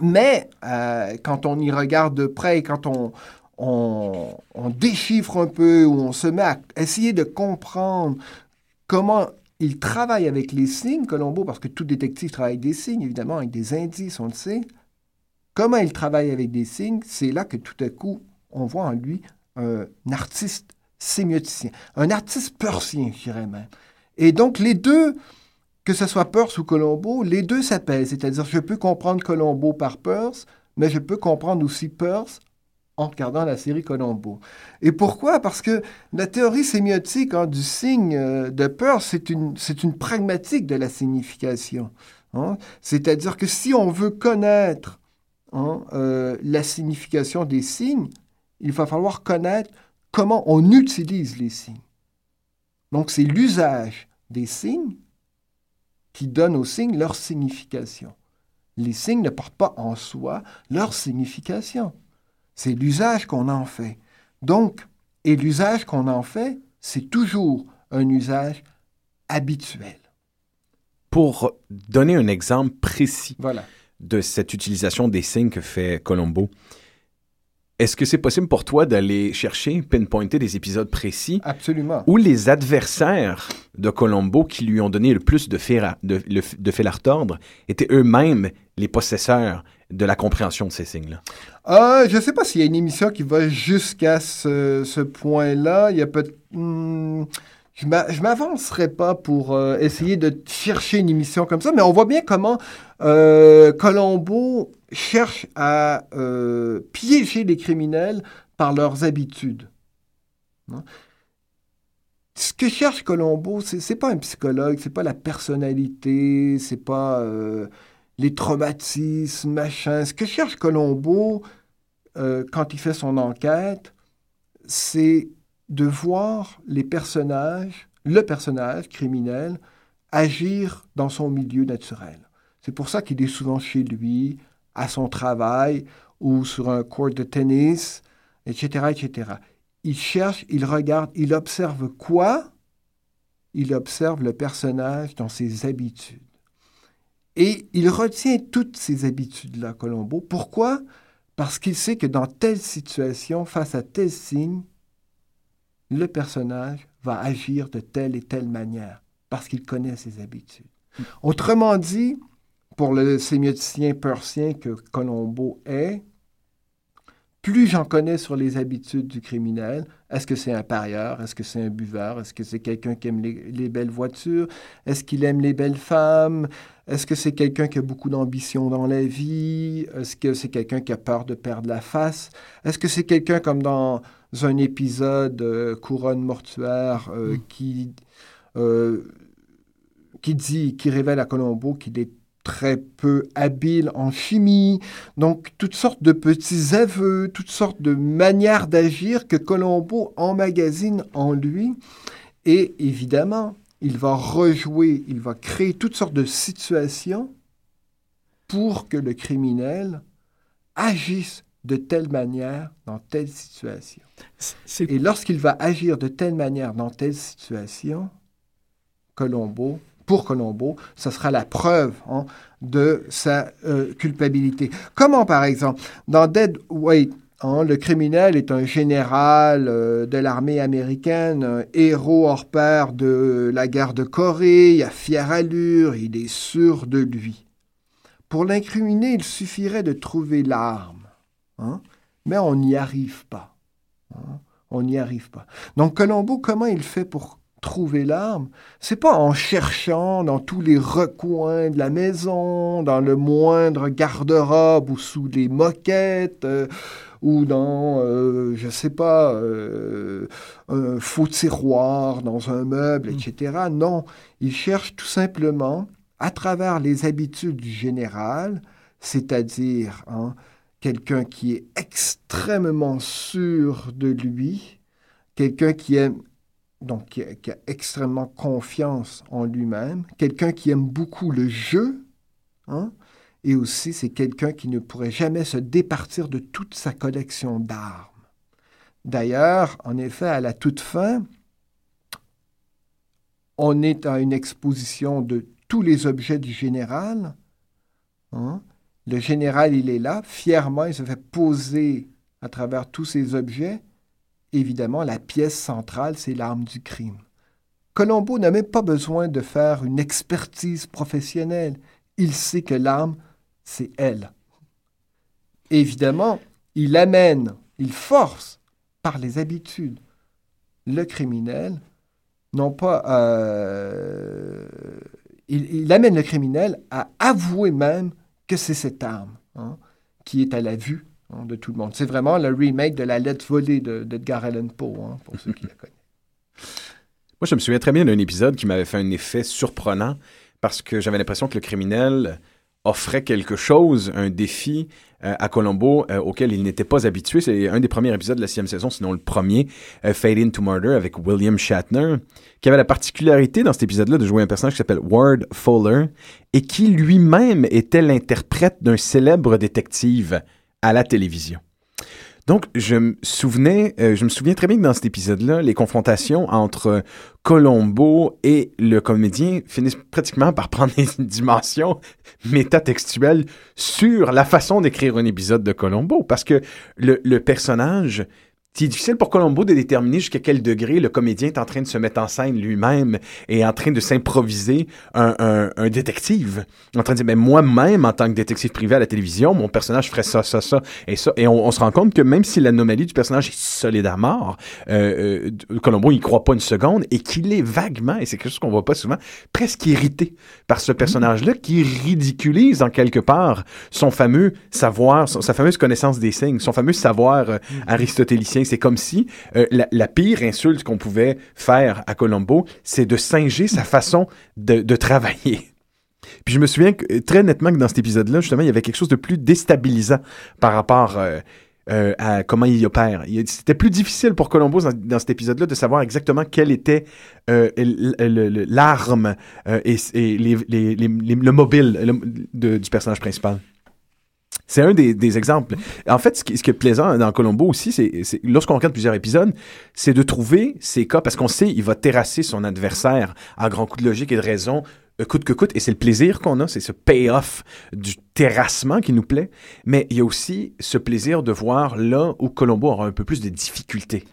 Mais euh, quand on y regarde de près, quand on, on, on déchiffre un peu, ou on se met à essayer de comprendre comment il travaille avec les signes, Colombo, parce que tout détective travaille avec des signes, évidemment, avec des indices, on le sait. Comment il travaille avec des signes, c'est là que tout à coup, on voit en lui un artiste sémioticien, un artiste persien, je dirais même. Et donc, les deux, que ce soit Peirce ou Colombo, les deux s'appellent. C'est-à-dire, je peux comprendre Colombo par Peirce, mais je peux comprendre aussi Peirce en regardant la série Colombo. Et pourquoi? Parce que la théorie sémiotique hein, du signe euh, de Peirce, c'est une, une pragmatique de la signification. hein. C'est-à-dire que si on veut connaître hein, euh, la signification des signes, il va falloir connaître comment on utilise les signes. Donc, c'est l'usage des signes qui donne aux signes leur signification. Les signes ne portent pas en soi leur signification. C'est l'usage qu'on en fait. Donc, et l'usage qu'on en fait, c'est toujours un usage habituel. Pour donner un exemple précis Voilà. de cette utilisation des signes que fait Colombo, est-ce que c'est possible pour toi d'aller chercher, pinpointer des épisodes précis Absolument. où les adversaires de Colombo qui lui ont donné le plus de fil à, de, le- de fil à retordre étaient eux-mêmes les possesseurs de la compréhension de ces signes-là? Euh, je ne sais pas s'il y a une émission qui va jusqu'à ce, ce point-là. Il y a peut Hmm, je je m'avancerai pas pour euh, essayer de chercher une émission comme ça, mais on voit bien comment euh, Colombo cherche à euh, piéger les criminels par leurs habitudes. Hein? Ce que cherche Colombo, c'est pas un psychologue, c'est pas la personnalité, c'est pas euh, les traumatismes, machin. Ce que cherche Colombo quand il fait son enquête, c'est de voir les personnages, le personnage criminel, agir dans son milieu naturel. C'est pour ça qu'il est souvent chez lui, à son travail ou sur un court de tennis, etc., etc. Il cherche, il regarde, il observe quoi? Il observe le personnage dans ses habitudes. Et il retient toutes ces habitudes-là, Colombo. Pourquoi? Parce qu'il sait que dans telle situation, face à tel signe, le personnage va agir de telle et telle manière, parce qu'il connaît ses habitudes. Autrement dit, pour le sémioticien persien que Colombo est, plus j'en connais sur les habitudes du criminel, est-ce que c'est un parieur, est-ce que c'est un buveur, est-ce que c'est quelqu'un qui aime les, belles voitures, est-ce qu'il aime les belles femmes, est-ce que c'est quelqu'un qui a beaucoup d'ambition dans la vie, est-ce que c'est quelqu'un qui a peur de perdre la face, est-ce que c'est quelqu'un comme dans un épisode euh, Couronne mortuaire euh, mm. qui, euh, qui dit, qui révèle à Colombo qu'il est très peu habile en chimie, donc toutes sortes de petits aveux, toutes sortes de manières d'agir que Colombo emmagasine en lui. Et évidemment, il va rejouer, il va créer toutes sortes de situations pour que le criminel agisse de telle manière dans telle situation. Et lorsqu'il va agir de telle manière dans telle situation, Colombo pour Colombo, ce sera la preuve hein, de sa euh, culpabilité. Comment, par exemple, dans Dead Weight, hein, le criminel est un général euh, de l'armée américaine, un héros hors pair de la guerre de Corée, il a fière allure, il est sûr de lui. Pour l'incriminer, il suffirait de trouver l'arme, hein, mais on n'y arrive pas. On n'y arrive pas. Donc Colombo, comment il fait pour trouver l'arme, c'est pas en cherchant dans tous les recoins de la maison, dans le moindre garde-robe ou sous les moquettes, euh, ou dans, euh, je sais pas, euh, un faux tiroir dans un meuble, mm. etc. Non, il cherche tout simplement à travers les habitudes du général, c'est-à-dire hein, quelqu'un qui est extrêmement sûr de lui, quelqu'un qui aime donc qui a, extrêmement confiance en lui-même, quelqu'un qui aime beaucoup le jeu, hein, et aussi c'est quelqu'un qui ne pourrait jamais se départir de toute sa collection d'armes. D'ailleurs, en effet, à la toute fin, on est à une exposition de tous les objets du général. Hein. Le général, il est là, fièrement, il se fait poser à travers tous ces objets, évidemment, la pièce centrale, c'est l'arme du crime. Colombo n'a même pas besoin de faire une expertise professionnelle. Il sait que l'arme, c'est elle. Évidemment, il amène, il force par les habitudes le criminel, non pas. Euh, il, amène le criminel à avouer même que c'est cette arme hein, qui est à la vue Hein, de tout le monde. C'est vraiment le remake de La lettre volée d'Edgar Allan Poe, hein, pour ceux qui la connaissent. <laughs> Moi, je me souviens très bien d'un épisode qui m'avait fait un effet surprenant parce que j'avais l'impression que le criminel offrait quelque chose, un défi euh, à Colombo euh, auquel il n'était pas habitué. C'est un des premiers épisodes de la sixième saison, sinon le premier, euh, Fade into Murder avec William Shatner, qui avait la particularité dans cet épisode-là de jouer un personnage qui s'appelle Ward Fuller et qui lui-même était l'interprète d'un célèbre détective à la télévision. Donc, je me souvenais, euh, je me souviens très bien que dans cet épisode-là, les confrontations entre Colombo et le comédien finissent pratiquement par <laughs> prendre une dimension métatextuelle sur la façon d'écrire un épisode de Colombo, parce que le personnage c'est difficile pour Colombo de déterminer jusqu'à quel degré le comédien est en train de se mettre en scène lui-même et en train de s'improviser un, un, détective. En train de dire, mais moi-même, en tant que détective privé à la télévision, mon personnage ferait ça, ça, ça et ça. Et on, se rend compte que même si l'anomalie du personnage est solide à mort, euh, euh, Colombo n'y croit pas une seconde et qu'il est vaguement, et c'est quelque chose qu'on voit pas souvent, presque irrité par ce personnage-là qui ridiculise en quelque part son fameux savoir, sa fameuse connaissance des signes, son fameux savoir euh, aristotélicien c'est comme si euh, la, pire insulte qu'on pouvait faire à Colombo, c'est de singer sa façon de, travailler. <laughs> Puis je me souviens que, très nettement que dans cet épisode-là, justement, il y avait quelque chose de plus déstabilisant par rapport euh, euh, à comment il opère. C'était plus difficile pour Colombo dans, cet épisode-là de savoir exactement quelle était euh, l'arme euh, et, le mobile du personnage principal. C'est un des, des exemples. En fait, ce qui, est plaisant dans Colombo aussi, c'est lorsqu'on regarde plusieurs épisodes, c'est de trouver ces cas, parce qu'on sait il va terrasser son adversaire à grands coups de logique et de raison, euh, coûte que coûte, et c'est le plaisir qu'on a, c'est ce payoff du terrassement qui nous plaît, mais il y a aussi ce plaisir de voir là où Colombo aura un peu plus de difficultés.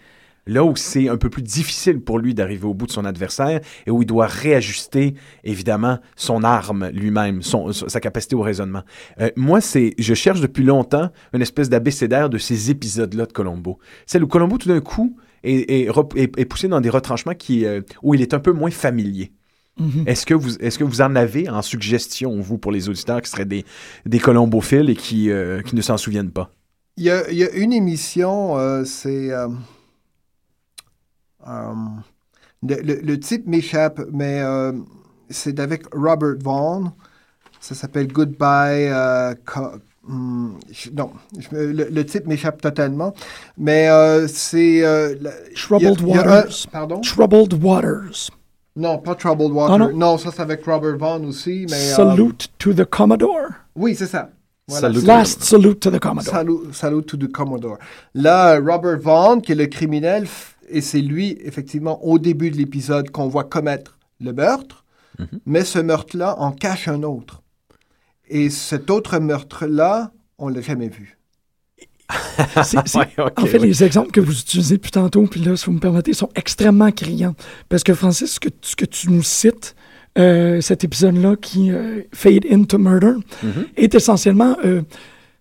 Là où c'est un peu plus difficile pour lui d'arriver au bout de son adversaire et où il doit réajuster, évidemment, son arme lui-même, son- sa capacité au raisonnement. Euh, moi, c'est, je cherche depuis longtemps une espèce d'abécédaire de ces épisodes-là de Colombo. Celle où Colombo, tout d'un coup, est, est est- est poussé dans des retranchements qui, euh, où il est un peu moins familier. Mhm. Est-ce que, vous, est-ce que vous en avez en suggestion, vous, pour les auditeurs qui seraient des, des colombophiles et qui, euh, qui ne s'en souviennent pas? Il y a, il y a une émission, euh, c'est. Euh, le, le- le type m'échappe, mais euh, c'est avec Robert Vaughn. Ça s'appelle Goodbye. euh, hmm, je- non, je le, le type m'échappe totalement. Mais euh, c'est. euh, Troubled il y a- il y a un- Waters. pardon? Troubled Waters. Non, pas Troubled Water. Ah, non? non? ça c'est avec Robert Vaughn aussi. Mais, euh, Salute to the Commodore. oui, c'est ça. Voilà. Salute. Last salute to the Commodore. Salut, salut to the Commodore. Là, Robert Vaughn, qui est le criminel, et c'est lui, effectivement, au début de l'épisode, qu'on voit commettre le meurtre, mais ce meurtre-là en cache un autre. Et cet autre meurtre-là, on l'a jamais vu. <laughs> Ouais, en fait, les exemples que vous utilisez depuis tantôt, puis là, si vous me permettez, sont extrêmement criants. Parce que, Francis, ce que, ce que tu nous cites, euh, cet épisode-là qui euh, Fade into Murder, Mm-hmm. est essentiellement euh,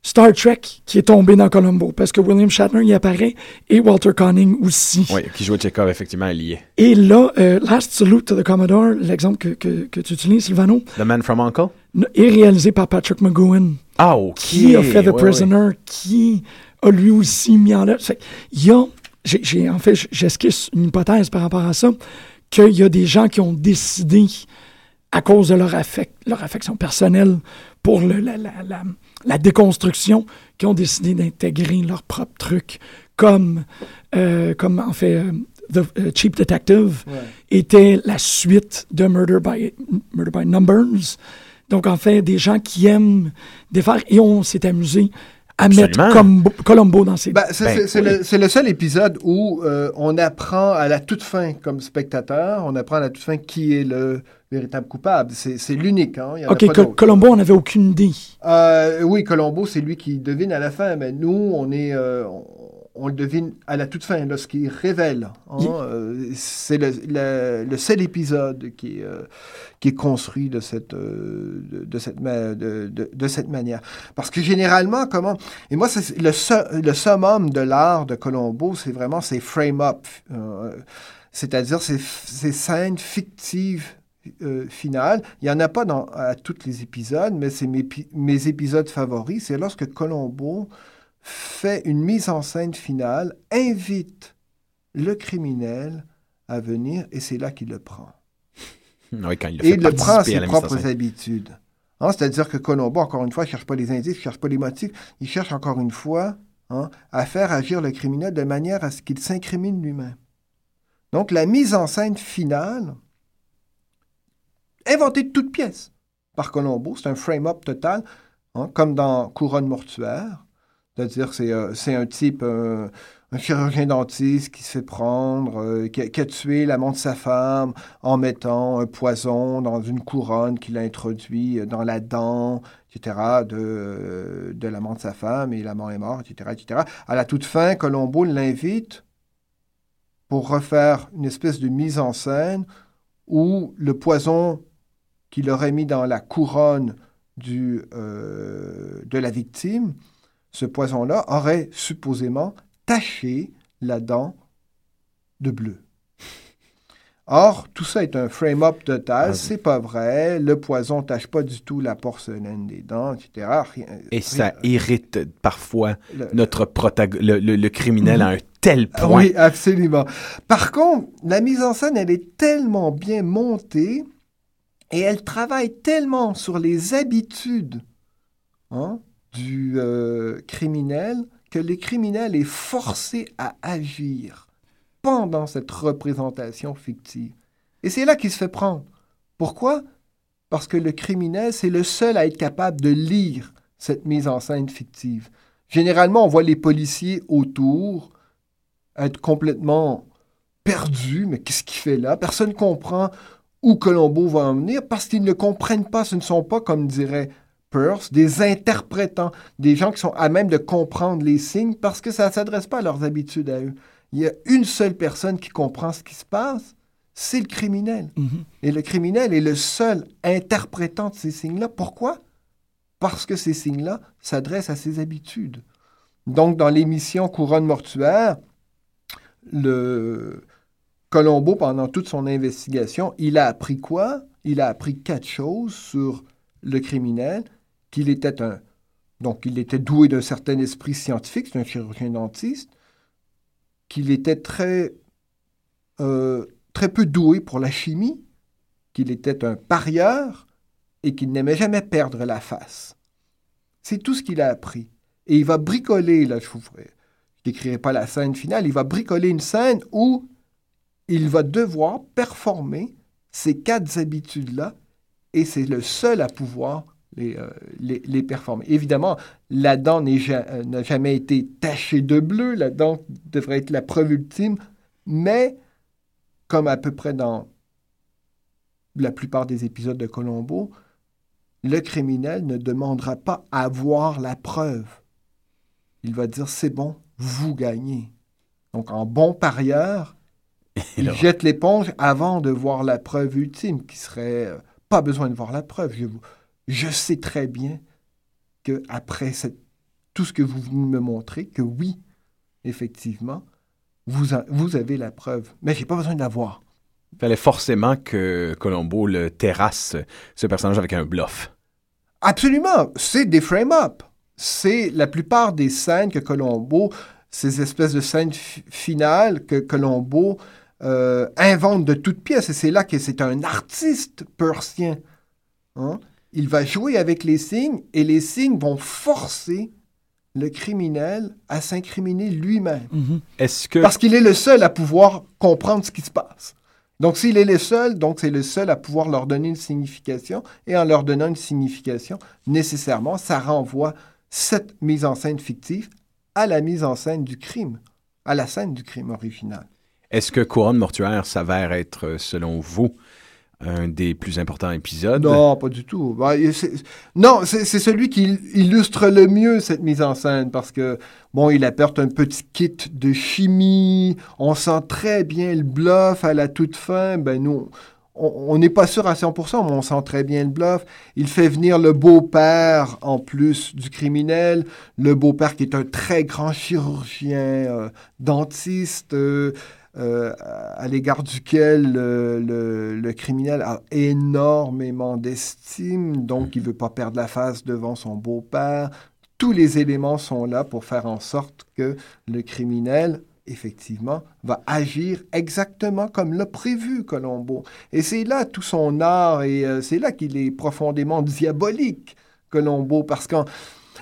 Star Trek qui est tombé dans Colombo. Parce que William Shatner y apparaît et Walter Conning aussi. Oui, qui joue Chekhov, effectivement, est lié. Et là, euh, Last Salute to the Commodore, l'exemple que, que, que tu utilises, Sylvano, The Man from Uncle? est réalisé par Patrick McGowan. Ah, ok. qui a fait The. Prisoner, qui a lui aussi mis en œuvre. Il y a, en fait, j'esquisse une hypothèse par rapport à ça, qu'il y a des gens qui ont décidé, à cause de leur, affect, leur affection personnelle pour le- la, la- la- la déconstruction, qui ont décidé d'intégrer leur propre truc, comme, euh, comme en fait, euh, The euh, Cheap Detective était la suite de Murder by, Murder by Numbers. Donc, en fait, des gens qui aiment défaire, et on s'est amusé à mettre. Colombo, dans ces... Ben, c'est Ben, c'est- c'est oui. le, c'est le seul épisode où euh, on apprend à la toute fin, comme spectateur, on apprend à la toute fin qui est le véritable coupable. C'est c'est l'unique. Hein? OK, Col-. Colombo, on n'avait aucune idée. Euh, oui, Colombo, c'est lui qui devine à la fin, mais nous, on est, euh, on, on le devine à la toute fin, lorsqu'il révèle. hein. Il- Euh, c'est le, le- le seul épisode qui est, euh, qui est construit de cette, euh, de, de cette, de, de- de cette manière. Parce que généralement, comment... Et moi, c'est le, le summum de l'art de Colombo, c'est vraiment ces frame-up, euh, c'est-à-dire ces, ces scènes fictives euh, finale. Il n'y en a pas dans, à tous les épisodes, mais c'est mes, pi- mes épisodes favoris. C'est lorsque Colombo fait une mise en scène finale, invite le criminel à venir et c'est là qu'il le prend. <laughs> Oui, quand il le Et il le prend à ses à propres habitudes. Hein, C'est-à-dire que Colombo, encore une fois, ne cherche pas les indices, ne cherche pas les motifs, il cherche encore une fois hein, à faire agir le criminel de manière à ce qu'il s'incrimine lui-même. Donc la mise en scène finale, inventée de toutes pièces par Colombo, c'est un frame-up total, hein, comme dans Couronne mortuaire. C'est-à-dire c'est euh, un type, euh, un chirurgien dentiste qui se fait prendre, euh, qui, a, qui a tué l'amant de sa femme en mettant un poison dans une couronne qu'il a introduit dans la dent, etc., de, de l'amant de sa femme, et l'amant est mort, etc., etc. À la toute fin, Colombo l'invite pour refaire une espèce de mise en scène où le poison qu'il aurait mis dans la couronne du, euh, de la victime, ce poison-là aurait supposément taché la dent de bleu. Or, tout ça est un frame-up total, Ah, c'est pas vrai, le poison tache pas du tout la porcelaine des dents, etc. Rien- Et ça irrite parfois le- notre le- le criminel à un tel Ah point. Oui, absolument. Par contre, la mise en scène, elle est tellement bien montée Et elle travaille tellement sur les habitudes hein, du euh, criminel que le criminel est forcé à agir pendant cette représentation fictive. Et c'est là qu'il se fait prendre. Pourquoi? Parce que le criminel, c'est le seul à être capable de lire cette mise en scène fictive. Généralement, on voit les policiers autour être complètement perdus. Mais qu'est-ce qu'il fait là? Personne ne comprend où Colombo va en venir parce qu'ils ne comprennent pas. Ce ne sont pas, comme dirait Peirce, des interprétants, des gens qui sont à même de comprendre les signes parce que ça ne s'adresse pas à leurs habitudes à eux. Il y a une seule personne qui comprend ce qui se passe, c'est le criminel. Et le criminel est le seul interprétant de ces signes-là. Pourquoi? Parce que ces signes-là s'adressent à ses habitudes. Donc, dans l'émission Couronne mortuaire, le Colombo, pendant toute son investigation, il a appris quoi? Il a appris quatre choses sur le criminel, qu'il était un donc il était doué d'un certain esprit scientifique, c'est un chirurgien dentiste, qu'il était très euh, très peu doué pour la chimie, qu'il était un parieur et qu'il n'aimait jamais perdre la face. C'est tout ce qu'il a appris. Et il va bricoler, là, je ne décrirai pas la scène finale, il va bricoler une scène où il va devoir performer ces quatre habitudes-là et c'est le seul à pouvoir les, euh, les, performer. Évidemment, la dent euh, n'a jamais été tachée de bleu, la dent devrait être la preuve ultime, mais comme à peu près dans la plupart des épisodes de Colombo, le criminel ne demandera pas à voir la preuve. Il va dire c'est bon, vous gagnez. Donc en bon parieur, il jette l'éponge avant de voir la preuve ultime, qui serait euh, pas besoin de voir la preuve. Je, je sais très bien que après tout ce que vous venez me montrer, que oui, effectivement, vous, vous avez la preuve. Mais j'ai pas besoin de la voir. Il fallait forcément que Colombo le terrasse, ce personnage, avec un bluff. Absolument. C'est des frame-up. C'est la plupart des scènes que Colombo, ces espèces de scènes finales que Colombo euh, invente de toutes pièces. Et c'est là que c'est un artiste persien. Hein? Il va jouer avec les signes et les signes vont forcer le criminel à s'incriminer lui-même. Mhm. Est-ce que... Parce qu'il est le seul à pouvoir comprendre ce qui se passe. Donc, s'il est le seul, donc c'est le seul à pouvoir leur donner une signification. Et en leur donnant une signification, nécessairement, ça renvoie cette mise en scène fictive à la mise en scène du crime, à la scène du crime original. Est-ce que Couronne mortuaire s'avère être, selon vous, un des plus importants épisodes? Non, pas du tout. Bah, non, c'est celui qui illustre le mieux cette mise en scène parce que, bon, il apporte un petit kit de chimie, on sent très bien le bluff à la toute fin. Ben, nous, on n'est pas sûr à 100%, mais on sent très bien le bluff. Il fait venir le beau-père en plus du criminel, le beau-père qui est un très grand chirurgien, euh, dentiste. Euh, euh, à l'égard duquel le, criminel a énormément d'estime, donc il ne veut pas perdre la face devant son beau-père. Tous les éléments sont là pour faire en sorte que le criminel, effectivement, va agir exactement comme l'a prévu Colombo. Et c'est là tout son art, et euh, c'est là qu'il est profondément diabolique, Colombo, parce que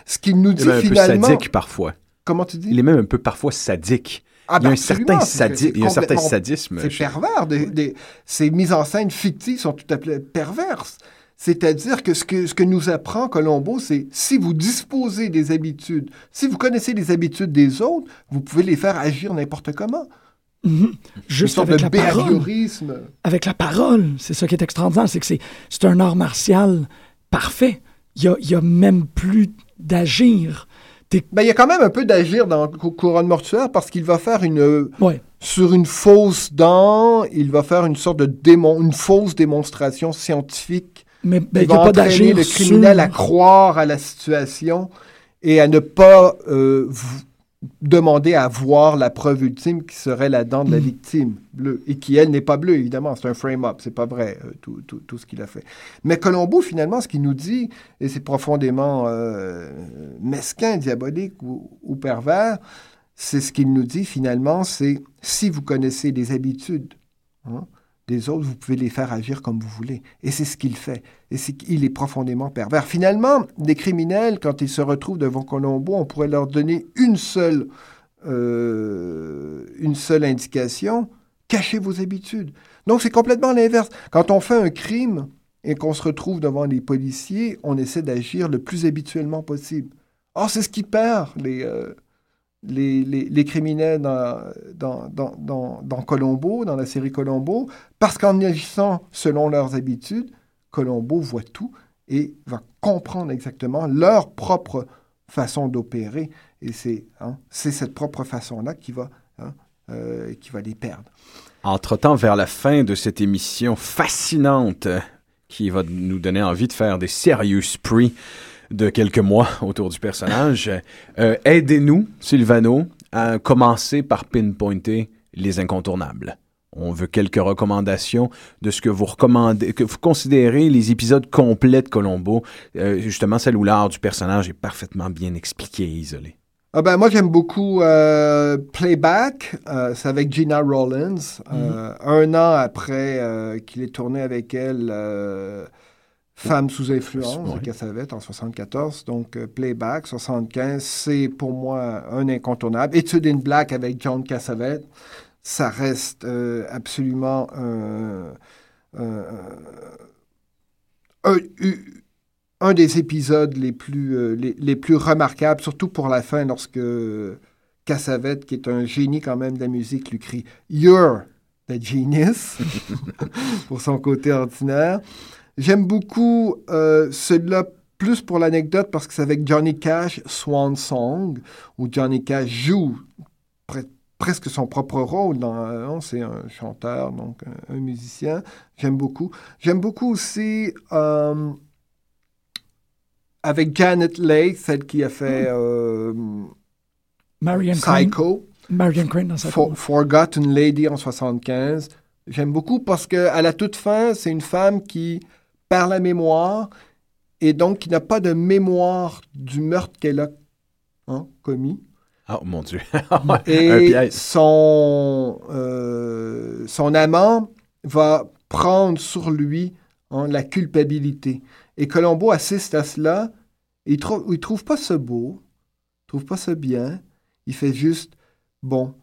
ce qu'il nous dit il est finalement... Un peu sadique parfois. Comment tu dis? Il est même un peu parfois sadique. Ah, il, y a un certain sadi... il y a un certain sadisme. C'est pervers. Des, des, ces mises en scène fictives sont tout à fait perverses. C'est-à-dire que ce, que ce que nous apprend Colombo, c'est si vous disposez des habitudes, si vous connaissez les habitudes des autres, vous pouvez les faire agir n'importe comment. Mhm. Juste avec la, parole, avec la parole. C'est ça qui est extraordinaire, c'est que c'est un art martial parfait. Il n'y a, a, même plus d'agir. Ben, il y a quand même un peu d'agir dans Couronne mortuaire parce qu'il va faire une. Sur une fausse dent, il va faire une sorte de démon, une fausse démonstration scientifique. Mais ben, il va a pas entraîner le criminel à croire à la situation et à ne pas euh, demander à voir la preuve ultime qui serait la dent de la mm. victime bleue et qui, elle, n'est pas bleue, évidemment. C'est un frame-up, c'est pas vrai, euh, tout, tout, tout, ce qu'il a fait. Mais Colombo, finalement, ce qu'il nous dit, et c'est profondément euh, mesquin, diabolique ou, pervers, c'est ce qu'il nous dit, finalement, c'est si vous connaissez les habitudes hein, des autres, vous pouvez les faire agir comme vous voulez. Et c'est ce qu'il fait. Et c'est qu'il est profondément pervers. Finalement, des criminels, quand ils se retrouvent devant Colombo, on pourrait leur donner une seule, euh, une seule indication. Cachez vos habitudes. Donc c'est complètement l'inverse. Quand on fait un crime et qu'on se retrouve devant les policiers, on essaie d'agir le plus habituellement possible. Or, c'est ce qui perd les, euh, les, criminels dans, dans, dans, dans, Colombo, dans la série Colombo, parce qu'en agissant selon leurs habitudes, Colombo voit tout et va comprendre exactement leur propre façon d'opérer. Et c'est hein, cette propre façon-là qui, va hein, euh, qui va les perdre. Entre-temps, vers la fin de cette émission fascinante qui va nous donner envie de faire des serious prix de quelques mois <laughs> autour du personnage. Euh, aidez-nous, Sylvano, à commencer par pinpointer les incontournables. On veut quelques recommandations de ce que vous recommandez, que vous considérez les épisodes complets de Colombo, euh, justement celle où l'art du personnage est parfaitement bien expliqué et isolé. Ah ben, moi, j'aime beaucoup euh, Playback. c'est avec Gina Rollins. Mm-hmm. Un an après qu'il ait tourné avec elle Femme sous influence de Cassavet en 74. Donc, euh, Playback, 75, c'est pour moi un incontournable. Étude in Black avec John Cassavet, ça reste euh, absolument un, un, des épisodes les plus, euh, les, les, plus remarquables, surtout pour la fin, lorsque Cassavet, qui est un génie quand même de la musique, lui crie « You're the genius » <laughs> pour son côté ordinaire. J'aime beaucoup euh, celui-là plus pour l'anecdote parce que c'est avec Johnny Cash, Swan Song, où Johnny Cash joue presque son propre rôle. Dans, c'est un chanteur, donc un, musicien. J'aime beaucoup. J'aime beaucoup aussi euh, avec Janet Leigh, celle qui a fait hmm. euh, Marion Psycho. Marion Crane For, Forgotten Lady en 75. J'aime beaucoup parce qu'à la toute fin, c'est une femme qui par la mémoire et donc qui n'a pas de mémoire du meurtre qu'elle a hein, commis. Oh mon Dieu. <laughs> et son, euh, son amant va prendre sur lui hein, la culpabilité. Et Colombo assiste à cela. il trouve, il trouve pas ça beau, il trouve pas ça bien. Il fait juste, bon,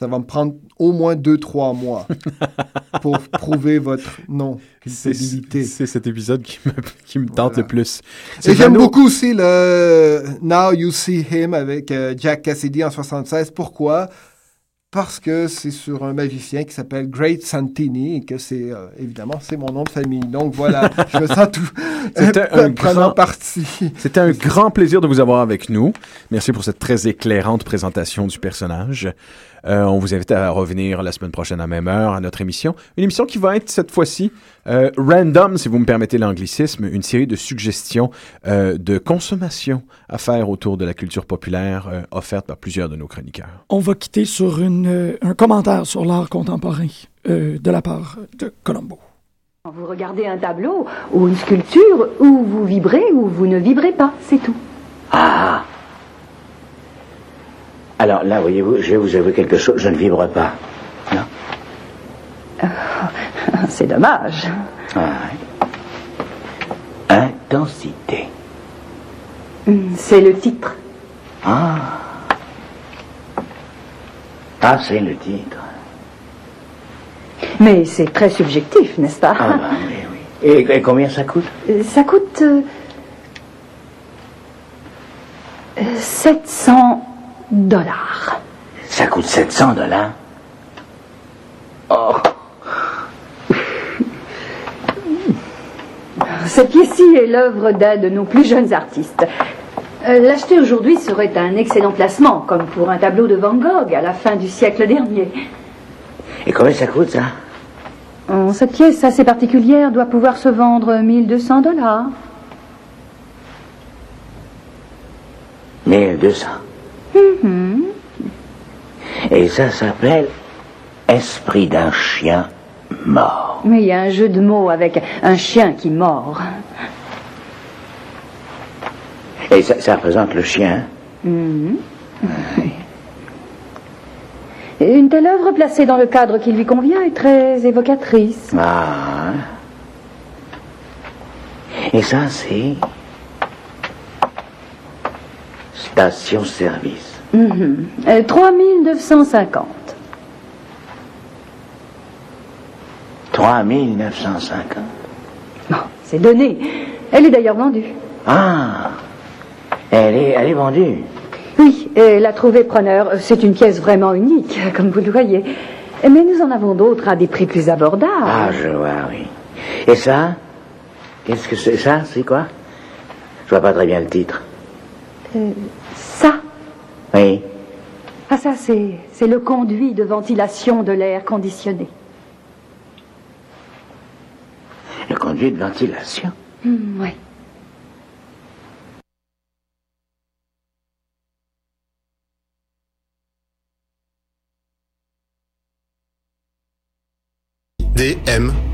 ça va me prendre au moins deux, trois mois <laughs> pour prouver votre non-culpabilité. C'est cet épisode qui me, qui me tente le plus. Et j'aime beaucoup aussi le Now You See Him avec euh, Jack Cassidy en 76. Pourquoi? parce que c'est sur un magicien qui s'appelle Great Santini et que c'est euh, évidemment c'est mon nom de famille. Donc voilà, <laughs> je me sens tout C'était <laughs> un grand parti. C'était un grand plaisir de vous avoir avec nous. Merci pour cette très éclairante présentation du personnage. Euh, on vous invite à revenir la semaine prochaine à même heure à notre émission. Une émission qui va être cette fois-ci euh, random, si vous me permettez l'anglicisme, une série de suggestions euh, de consommation à faire autour de la culture populaire euh, offerte par plusieurs de nos chroniqueurs. On va quitter sur une, euh, un commentaire sur l'art contemporain euh, de la part de Colombo. Vous regardez un tableau ou une sculpture, où vous vibrez ou vous ne vibrez pas, c'est tout. Ah alors là, voyez-vous, je vais vous avouer quelque chose, je ne vibre pas. Non <laughs> C'est dommage. Ah, Intensité. Hmm, c'est le titre. Ah. Ah, c'est le titre. Mais c'est très subjectif, n'est-ce pas? Ah, bah, oui, oui. Et, combien ça coûte? Euh, Ça coûte. Euh, 700 dollars. Ça coûte 700 dollars Oh Cette pièce-ci est l'œuvre d'un de nos plus jeunes artistes. Euh, l'acheter aujourd'hui serait un excellent placement, comme pour un tableau de Van Gogh à la fin du siècle dernier. Et combien ça coûte, ça? Oh, Cette pièce assez particulière doit pouvoir se vendre 1200 dollars. 1200 Mhm. Et ça s'appelle Esprit d'un chien mort. Mais il y a un jeu de mots avec un chien qui mord. Et ça, représente le chien Mhm. Une telle œuvre placée dans le cadre qui lui convient est très évocatrice. Ah. Et ça, c'est. Station-service. Mhm. Euh, 3950. 3950. Bon, c'est donné. Elle est d'ailleurs vendue. Ah. Elle est, elle est vendue. Oui, et la trouver preneur, c'est une pièce vraiment unique, comme vous le voyez. Mais nous en avons d'autres à des prix plus abordables. Ah, je vois, oui. Et ça Qu'est-ce que c'est ça C'est quoi? Je vois pas très bien le titre. Euh, Oui. Ah ça, c'est, c'est le conduit de ventilation de l'air conditionné. Le conduit de ventilation? Hmm, oui. DM